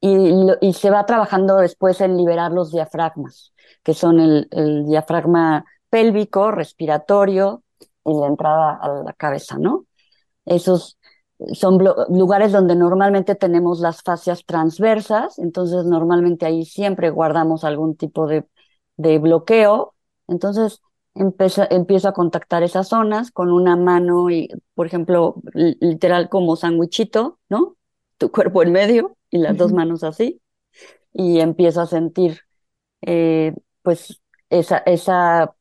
y, se va trabajando después en liberar los diafragmas, que son el, diafragma pélvico, respiratorio y la entrada a la cabeza, ¿no? Esos son lugares donde normalmente tenemos las fascias transversas, entonces normalmente ahí siempre guardamos algún tipo de, de bloqueo, entonces empiezo a contactar esas zonas con una mano y, por ejemplo, literal como sandwichito, ¿no? Tu cuerpo en medio, y las dos manos así, y empiezo a sentir eh, pues esa, esa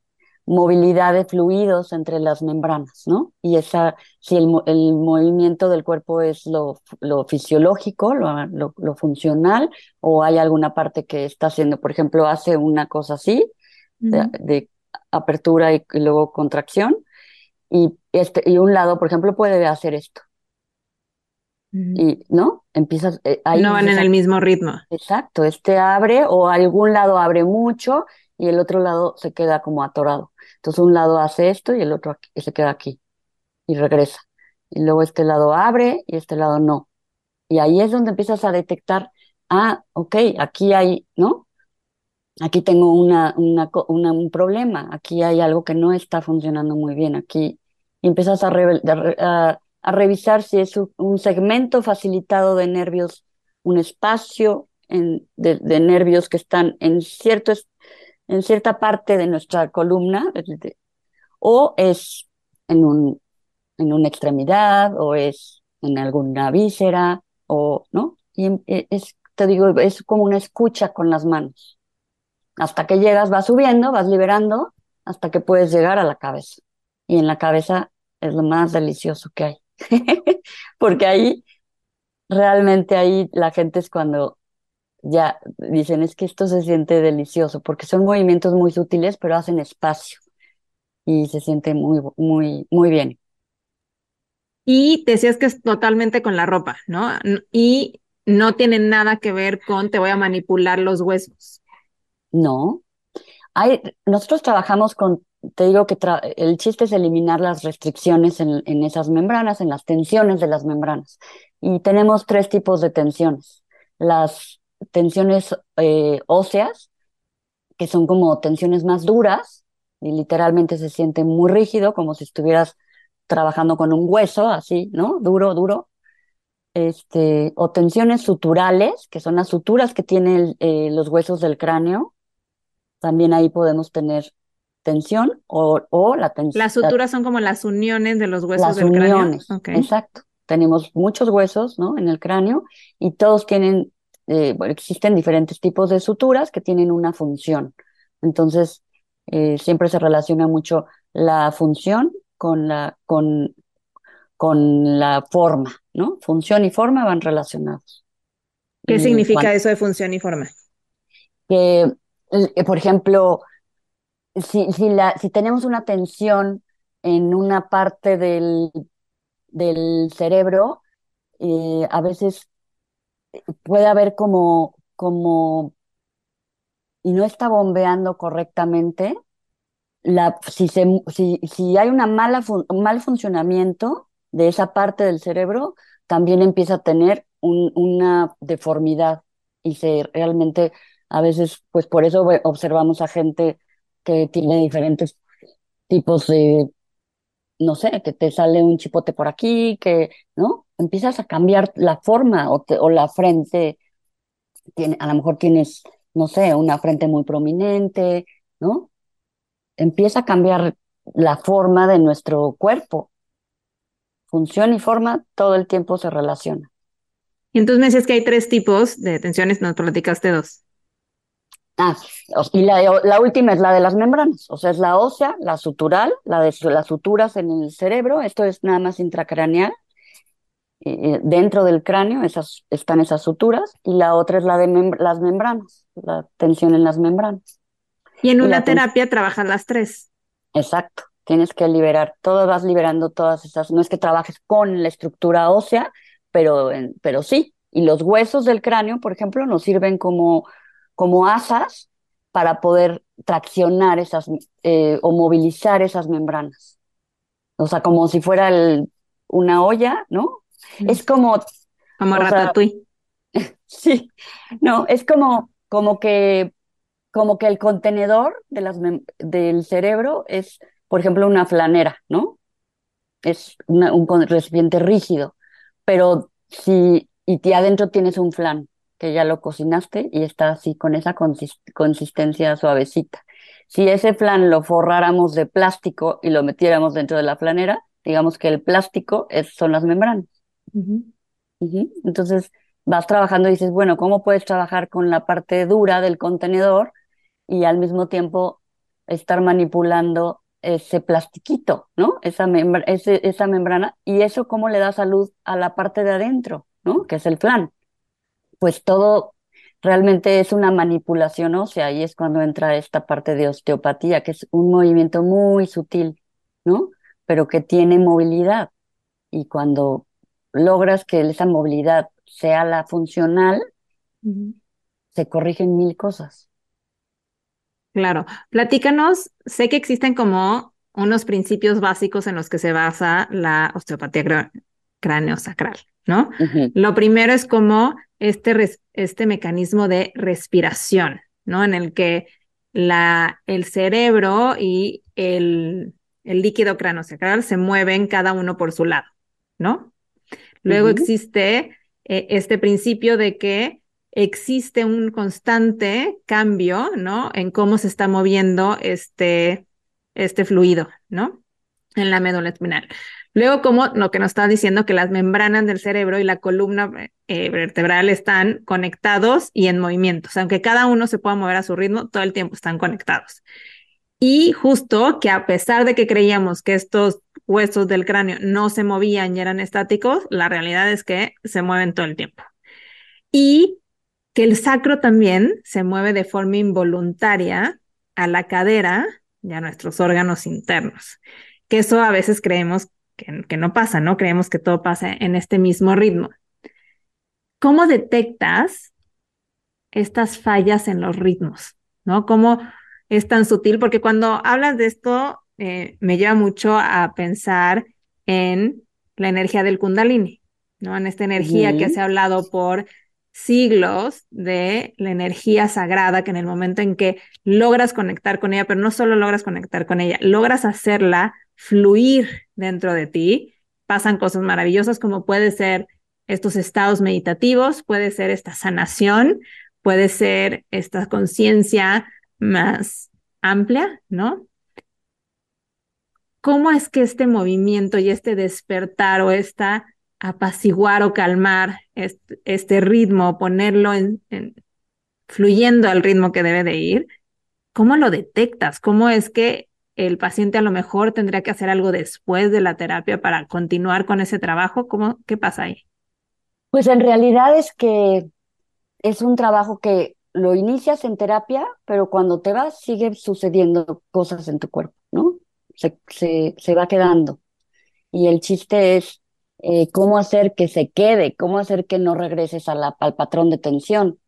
movilidad de fluidos entre las membranas, ¿no? Y esa, si el, el movimiento del cuerpo es lo, lo fisiológico, lo, lo, funcional, o hay alguna parte que está haciendo, por ejemplo, hace una cosa así, de, apertura y, y, luego contracción, y, este, y un lado, por ejemplo, puede hacer esto, y no empiezas eh, ahí no van en el mismo ritmo exacto este abre o algún lado abre mucho y el otro lado se queda como atorado entonces un lado hace esto y el otro se queda aquí y regresa. Y luego este lado abre y este lado no. Y ahí es donde empiezas a detectar ah ok aquí hay no aquí tengo una, un problema. Aquí hay algo que no está funcionando muy bien. Aquí y empiezas a, revisar si es un segmento facilitado de nervios, un espacio de, nervios que están en, cierto, en cierta parte de nuestra columna, o es en, un, en una extremidad, o es en alguna víscera, o, ¿no? Y e, es, te digo, es como una escucha con las manos. Hasta que llegas, vas subiendo, vas liberando, hasta que puedes llegar a la cabeza. Y en la cabeza es lo más delicioso que hay. porque ahí, realmente ahí la gente es cuando ya dicen, es que esto se siente delicioso, porque son movimientos muy sutiles, pero hacen espacio y se siente muy, muy, muy bien. Y decías que es totalmente con la ropa, ¿no? Y no tiene nada que ver con te voy a manipular los huesos. No. Hay, nosotros trabajamos con te digo que el chiste es eliminar las restricciones en, esas membranas, en las tensiones de las membranas. Y tenemos tres tipos de tensiones. Las tensiones eh, óseas, que son como tensiones más duras, y literalmente se siente muy rígido, como si estuvieras trabajando con un hueso, así, ¿no? Duro, duro. Este, o tensiones suturales, que son las suturas que tienen eh, los huesos del cráneo. También ahí podemos tener tensión o, o la tensión. Las suturas son como las uniones de los huesos las del uniones, cráneo. Exacto. Tenemos muchos huesos ¿no? en el cráneo y todos tienen, eh, bueno, existen diferentes tipos de suturas que tienen una función. Entonces, eh, siempre se relaciona mucho la función con la, con, con la forma, ¿no? Función y forma van relacionados. ¿Qué significa eso de función y forma? Que, eh, por ejemplo, si, si, la, si tenemos una tensión en una parte del, del cerebro, eh, a veces puede haber como, como, y no está bombeando correctamente, la, si, se, si, si hay una mala un mal funcionamiento de esa parte del cerebro, también empieza a tener una deformidad y se realmente a veces, pues por eso observamos a gente que tiene diferentes tipos de, no sé, que te sale un chipote por aquí, que, ¿no? Empiezas a cambiar la forma o, o la frente, tiene, a lo mejor tienes, no sé, una frente muy prominente, ¿no? Empieza a cambiar la forma de nuestro cuerpo. Función y forma todo el tiempo se relaciona. Y entonces me decías que hay tres tipos de tensiones, nos platicaste dos. Ah, y la, última es la de las membranas, o sea, es la ósea, la sutural, la de las suturas en el cerebro, esto es nada más intracraneal, dentro del cráneo esas, están esas suturas, y la otra es la de las membranas, la tensión en las membranas. Y en una terapia trabajan las tres. Exacto, tienes que liberar, todo vas liberando todas esas, no es que trabajes con la estructura ósea, pero, pero sí, y los huesos del cráneo, por ejemplo, nos sirven como como asas para poder traccionar esas eh, o movilizar esas membranas. O sea, como si fuera una olla, ¿no? Es como... Como ratatouille. sí, no, es como, como, que, como que el contenedor de las del cerebro es, por ejemplo, una flanera, ¿no? Es un recipiente rígido, pero si, y adentro tienes un flan, que ya lo cocinaste y está así con esa consistencia suavecita. Si ese flan lo forráramos de plástico y lo metiéramos dentro de la flanera, digamos que el plástico es, son las membranas. Entonces vas trabajando y dices, bueno, ¿cómo puedes trabajar con la parte dura del contenedor y al mismo tiempo estar manipulando ese plastiquito, ¿no? Esa, esa membrana y eso cómo le da salud a la parte de adentro, ¿no? Que es el flan pues todo realmente es una manipulación ósea y es cuando entra esta parte de osteopatía, que es un movimiento muy sutil, ¿no? Pero que tiene movilidad. Y cuando logras que esa movilidad sea la funcional, se corrigen mil cosas. Claro. Platícanos, sé que existen como unos principios básicos en los que se basa la osteopatía craneosacral, ¿no? Lo primero es como este, este mecanismo de respiración, ¿no? En el que la, el cerebro y el, el líquido cráneo-sacral se mueven cada uno por su lado, ¿no? Luego existe eh, este principio de que existe un constante cambio, ¿no? En cómo se está moviendo este, este fluido, ¿no? En la médula espinal. Luego, como lo que nos está diciendo que las membranas del cerebro y la columna eh, vertebral están conectados y en movimiento. aunque cada uno se pueda mover a su ritmo, todo el tiempo están conectados. Y justo que a pesar de que creíamos que estos huesos del cráneo no se movían y eran estáticos, la realidad es que se mueven todo el tiempo. Y que el sacro también se mueve de forma involuntaria a la cadera y a nuestros órganos internos. Que eso a veces creemos que, no pasa, ¿no? Creemos que todo pasa en este mismo ritmo. ¿Cómo detectas estas fallas en los ritmos? ¿No? ¿Cómo es tan sutil? Porque cuando hablas de esto, eh, me lleva mucho a pensar en la energía del kundalini, ¿no? En esta energía que se ha hablado por siglos de la energía sagrada, que en el momento en que logras conectar con ella, pero no solo logras conectar con ella, logras hacerla fluir dentro de ti, pasan cosas maravillosas como puede ser estos estados meditativos, puede ser esta sanación, puede ser esta conciencia más amplia, ¿no? ¿Cómo es que este movimiento y este despertar o esta apaciguar o calmar este, ritmo, ponerlo en, fluyendo al ritmo que debe de ir, ¿cómo lo detectas? ¿Cómo es que el paciente a lo mejor tendría que hacer algo después de la terapia para continuar con ese trabajo? ¿Cómo, ¿Qué pasa ahí? Pues en realidad es que es un trabajo que lo inicias en terapia, pero cuando te vas sigue sucediendo cosas en tu cuerpo, ¿no? Se, se, va quedando. Y el chiste es eh, cómo hacer que se quede, cómo hacer que no regreses a la, al patrón de tensión.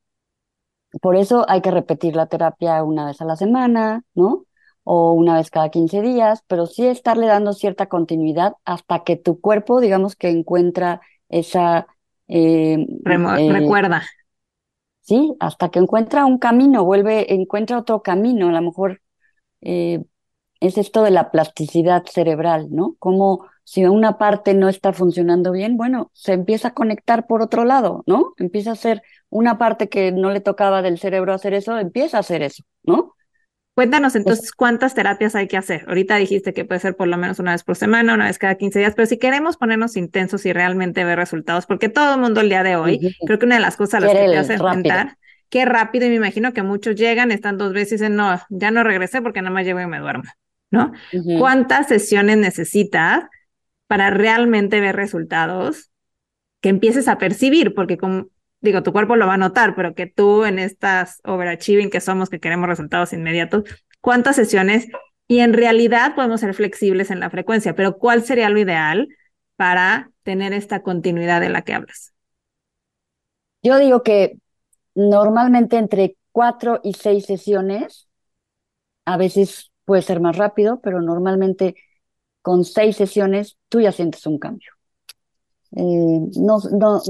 Por eso hay que repetir la terapia una vez a la semana, ¿no? o una vez cada 15 días, pero sí estarle dando cierta continuidad hasta que tu cuerpo, digamos que encuentra esa Eh, recuerda. Sí, hasta que encuentra un camino, vuelve, encuentra otro camino, a lo mejor es esto de la plasticidad cerebral, ¿no? Como si una parte no está funcionando bien, bueno, se empieza a conectar por otro lado, ¿no? Empieza a ser una parte que no le tocaba del cerebro hacer eso, empieza a hacer eso, ¿no? Cuéntanos entonces cuántas terapias hay que hacer. Ahorita dijiste que puede ser por lo menos una vez por semana, una vez cada 15 días, pero si queremos ponernos intensos y realmente ver resultados, porque todo el mundo el día de hoy, creo que una de las cosas a las que te hace enfrentar, qué rápido, y me imagino que muchos llegan, están dos veces y dicen, no, ya no regresé porque nada más llego y me duermo, ¿no? ¿Cuántas sesiones necesitas para realmente ver resultados que empieces a percibir? Porque como digo, tu cuerpo lo va a notar, pero que tú en estas overachieving que somos, que queremos resultados inmediatos, ¿cuántas sesiones? Y en realidad podemos ser flexibles en la frecuencia, pero ¿cuál sería lo ideal para tener esta continuidad de la que hablas? Yo digo que normalmente entre cuatro y seis sesiones, a veces puede ser más rápido, pero normalmente con seis sesiones tú ya sientes un cambio. Eh, no, no,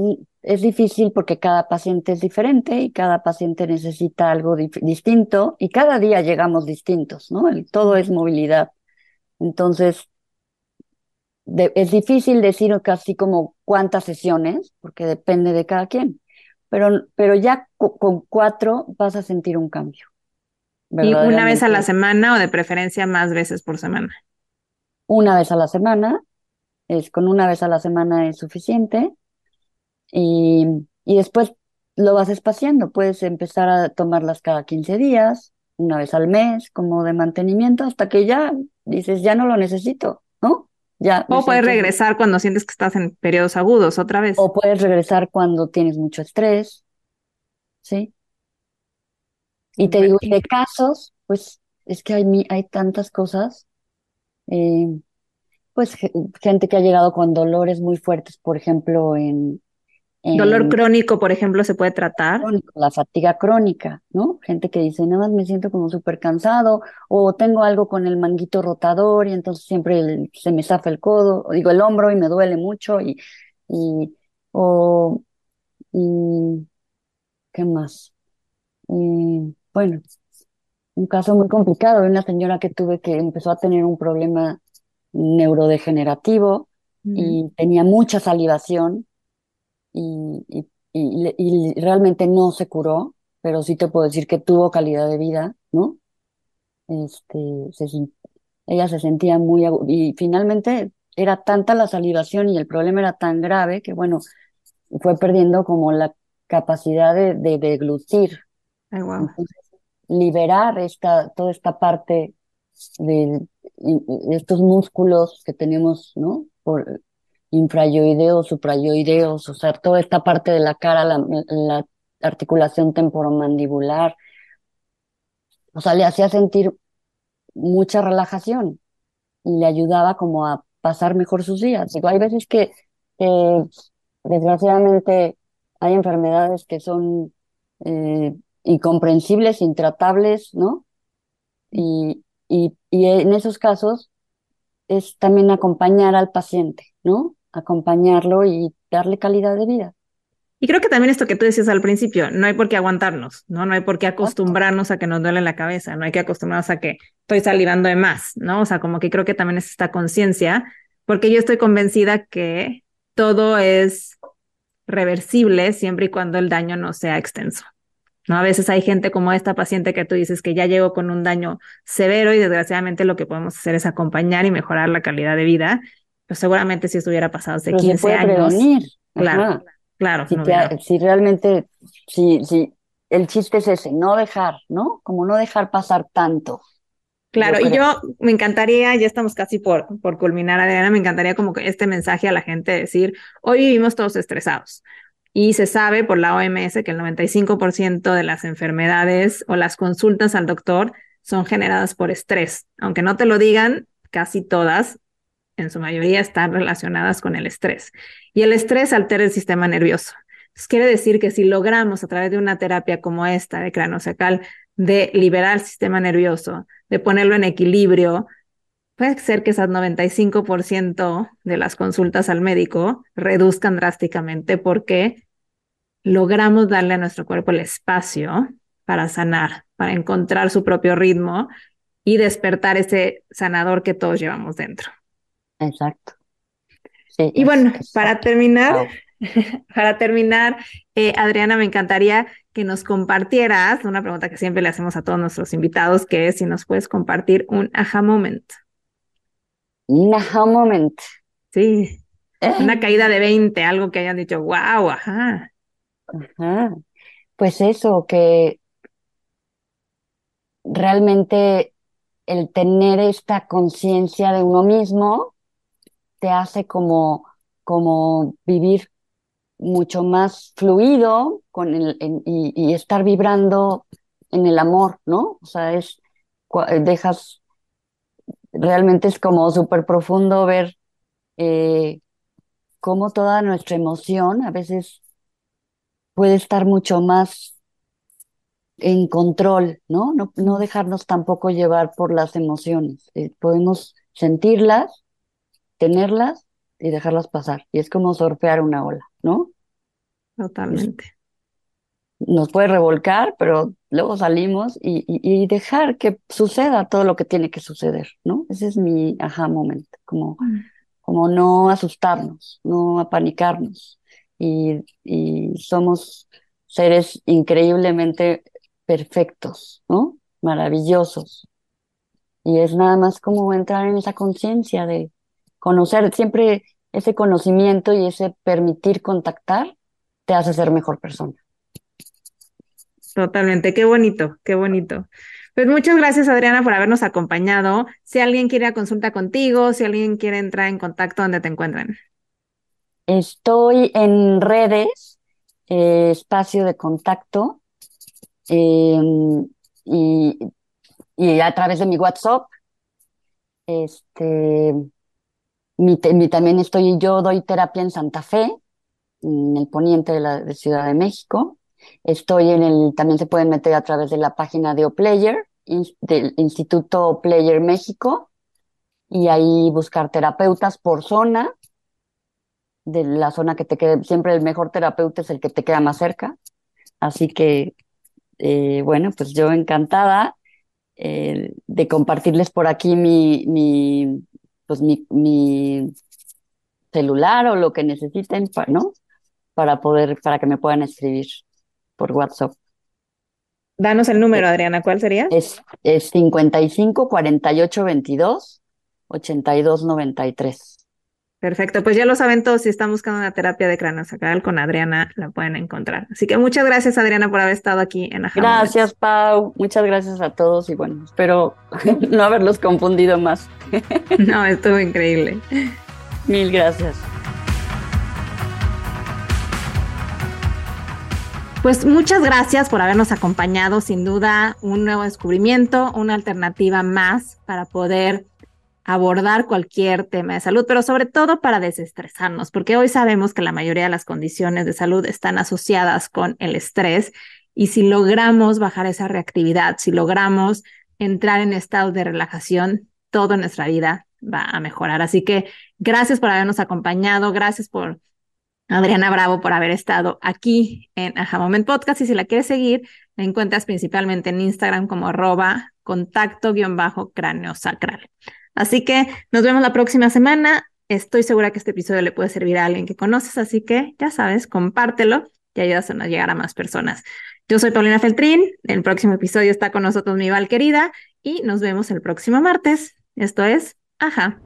es difícil porque cada paciente es diferente y cada paciente necesita algo distinto y cada día llegamos distintos, ¿no? todo es movilidad. Entonces, es difícil decir casi como cuántas sesiones, porque depende de cada quien, pero, pero ya con cuatro vas a sentir un cambio. ¿Y una vez a la semana o de preferencia más veces por semana? Una vez a la semana, es con una vez a la semana es suficiente y, y después lo vas espaciando. Puedes empezar a tomarlas cada 15 días, una vez al mes, como de mantenimiento, hasta que ya dices, ya no lo necesito, ¿no? Ya. O puedes regresar cuando sientes que estás en periodos agudos otra vez. O puedes regresar cuando tienes mucho estrés, ¿sí? Y te digo, de casos, pues es que hay, hay tantas cosas. Eh, pues gente que ha llegado con dolores muy fuertes, por ejemplo, en, Dolor crónico, por ejemplo, se puede tratar. la fatiga crónica, ¿no? Gente que dice, nada más me siento como súper cansado o tengo algo con el manguito rotador y entonces siempre se me zafa el codo, o digo el hombro y me duele mucho y, y o, y, ¿qué más? bueno, un caso muy complicado de una señora que tuve que empezó a tener un problema neurodegenerativo y tenía mucha salivación y, y, realmente no se curó, pero sí te puedo decir que tuvo calidad de vida, ¿no? Este, ella se sentía muy... Y finalmente era tanta la salivación y el problema era tan grave que, bueno, fue perdiendo como la capacidad de, de deglutir. Liberar esta, toda esta parte de, estos músculos que tenemos, ¿no? Por, infrayoideos, suprayoideos, o sea, toda esta parte de la cara, la, articulación temporomandibular. O sea, le hacía sentir mucha relajación y le ayudaba como a pasar mejor sus días. Digo, hay veces que desgraciadamente hay enfermedades que son eh, incomprensibles, intratables, ¿no? Y, y, y en esos casos es también acompañar al paciente, ¿no? acompañarlo y darle calidad de vida. Y creo que también esto que tú decías al principio, no hay por qué aguantarnos, ¿no? No hay por qué acostumbrarnos a que nos duele la cabeza, no hay que acostumbrarnos a que estoy salivando de más, ¿no? O sea, como que creo que también es esta conciencia, porque yo estoy convencida que todo es reversible siempre y cuando el daño no sea extenso. ¿No? A veces hay gente como esta paciente que tú dices que ya llegó con un daño severo y desgraciadamente lo que podemos hacer es acompañar y mejorar la calidad de vida pues seguramente si estuviera pasado hace 15 años. Claro, claro. Si, realmente, si, si el chiste es ese, no dejar, ¿no? Como no dejar pasar tanto. Claro, y yo me encantaría, ya estamos casi por, por culminar, Adriana, me encantaría como que este mensaje a la gente decir, hoy vivimos todos estresados. Y se sabe por la OMS que el 95% de las enfermedades o las consultas al doctor son generadas por estrés. Aunque no te lo digan, casi todas en su mayoría están relacionadas con el estrés. Y el estrés altera el sistema nervioso. Entonces, quiere decir que si logramos a través de una terapia como esta de sacal de liberar el sistema nervioso, de ponerlo en equilibrio, puede ser que esas 95% de las consultas al médico reduzcan drásticamente porque logramos darle a nuestro cuerpo el espacio para sanar, para encontrar su propio ritmo y despertar ese sanador que todos llevamos dentro. Exacto. y bueno, para terminar, para terminar, eh, Adriana, me encantaría que nos compartieras una pregunta que siempre le hacemos a todos nuestros invitados, que es si nos puedes compartir un aha moment. Un aha moment. Sí, una eh. caída de 20, algo que hayan dicho, wow, ajá. Ajá. Pues eso, que realmente el tener esta conciencia de uno mismo te hace como, como vivir mucho más fluido con el, y, estar vibrando en el amor, ¿no? O sea, es, dejas, realmente es como súper profundo ver eh, cómo toda nuestra emoción a veces puede estar mucho más en control, ¿no? No, no dejarnos tampoco llevar por las emociones. Eh, podemos sentirlas, tenerlas y dejarlas pasar. Y es como surfear una ola, ¿no? Totalmente. Nos puede revolcar, pero luego salimos y, y, dejar que suceda todo lo que tiene que suceder, ¿no? Ese es mi aha moment, como, mm. como no asustarnos, no apanicarnos. Y, y somos seres increíblemente perfectos, ¿no? Maravillosos. Y es nada más como entrar en esa conciencia de conocer, siempre ese conocimiento y ese permitir contactar te hace ser mejor persona. Totalmente, qué bonito, qué bonito. Pues muchas gracias Adriana por habernos acompañado. Si alguien quiere consulta contigo, si alguien quiere entrar en contacto, ¿dónde te encuentran? Estoy en redes, eh, espacio de contacto, Em, y, a través de mi WhatsApp, este, mi, también estoy, yo doy terapia en Santa Fe, en el poniente de la Ciudad de México. Estoy en el, también se pueden meter a través de la página de Oplayer, del Instituto Player México, y ahí buscar terapeutas por zona, de la zona que te quede, siempre el mejor terapeuta es el que te queda más cerca. Así que eh, bueno, pues yo encantada eh, de compartirles por aquí mi, mi, pues mi, mi celular o lo que necesiten, ¿no? Para poder, para que me puedan escribir por WhatsApp. Danos el número, Adriana, ¿cuál sería? Es, es 55 48 22 82 93. Perfecto, pues ya lo saben todos, si están buscando una terapia de craneosacral con Adriana, la pueden encontrar. Así que muchas gracias Adriana por haber estado aquí en Ajá. Gracias Pau, muchas gracias a todos y bueno, espero no haberlos confundido más. no, estuvo increíble. Mil gracias. Pues muchas gracias por habernos acompañado, sin duda un nuevo descubrimiento, una alternativa más para poder abordar cualquier tema de salud, pero sobre todo para desestresarnos, porque hoy sabemos que la mayoría de las condiciones de salud están asociadas con el estrés y si logramos bajar esa reactividad, si logramos entrar en estado de relajación, todo en nuestra vida va a mejorar. Así que gracias por habernos acompañado, gracias por Adriana Bravo por haber estado aquí en Aha Moment Podcast y si la quieres seguir, la encuentras principalmente en Instagram como arroba contacto-cráneo sacral. Así que nos vemos la próxima semana. Estoy segura que este episodio le puede servir a alguien que conoces, así que ya sabes, compártelo y ayudas a llegar a más personas. Yo soy Paulina Feltrín, el próximo episodio está con nosotros mi Val querida y nos vemos el próximo martes. Esto es Ajá.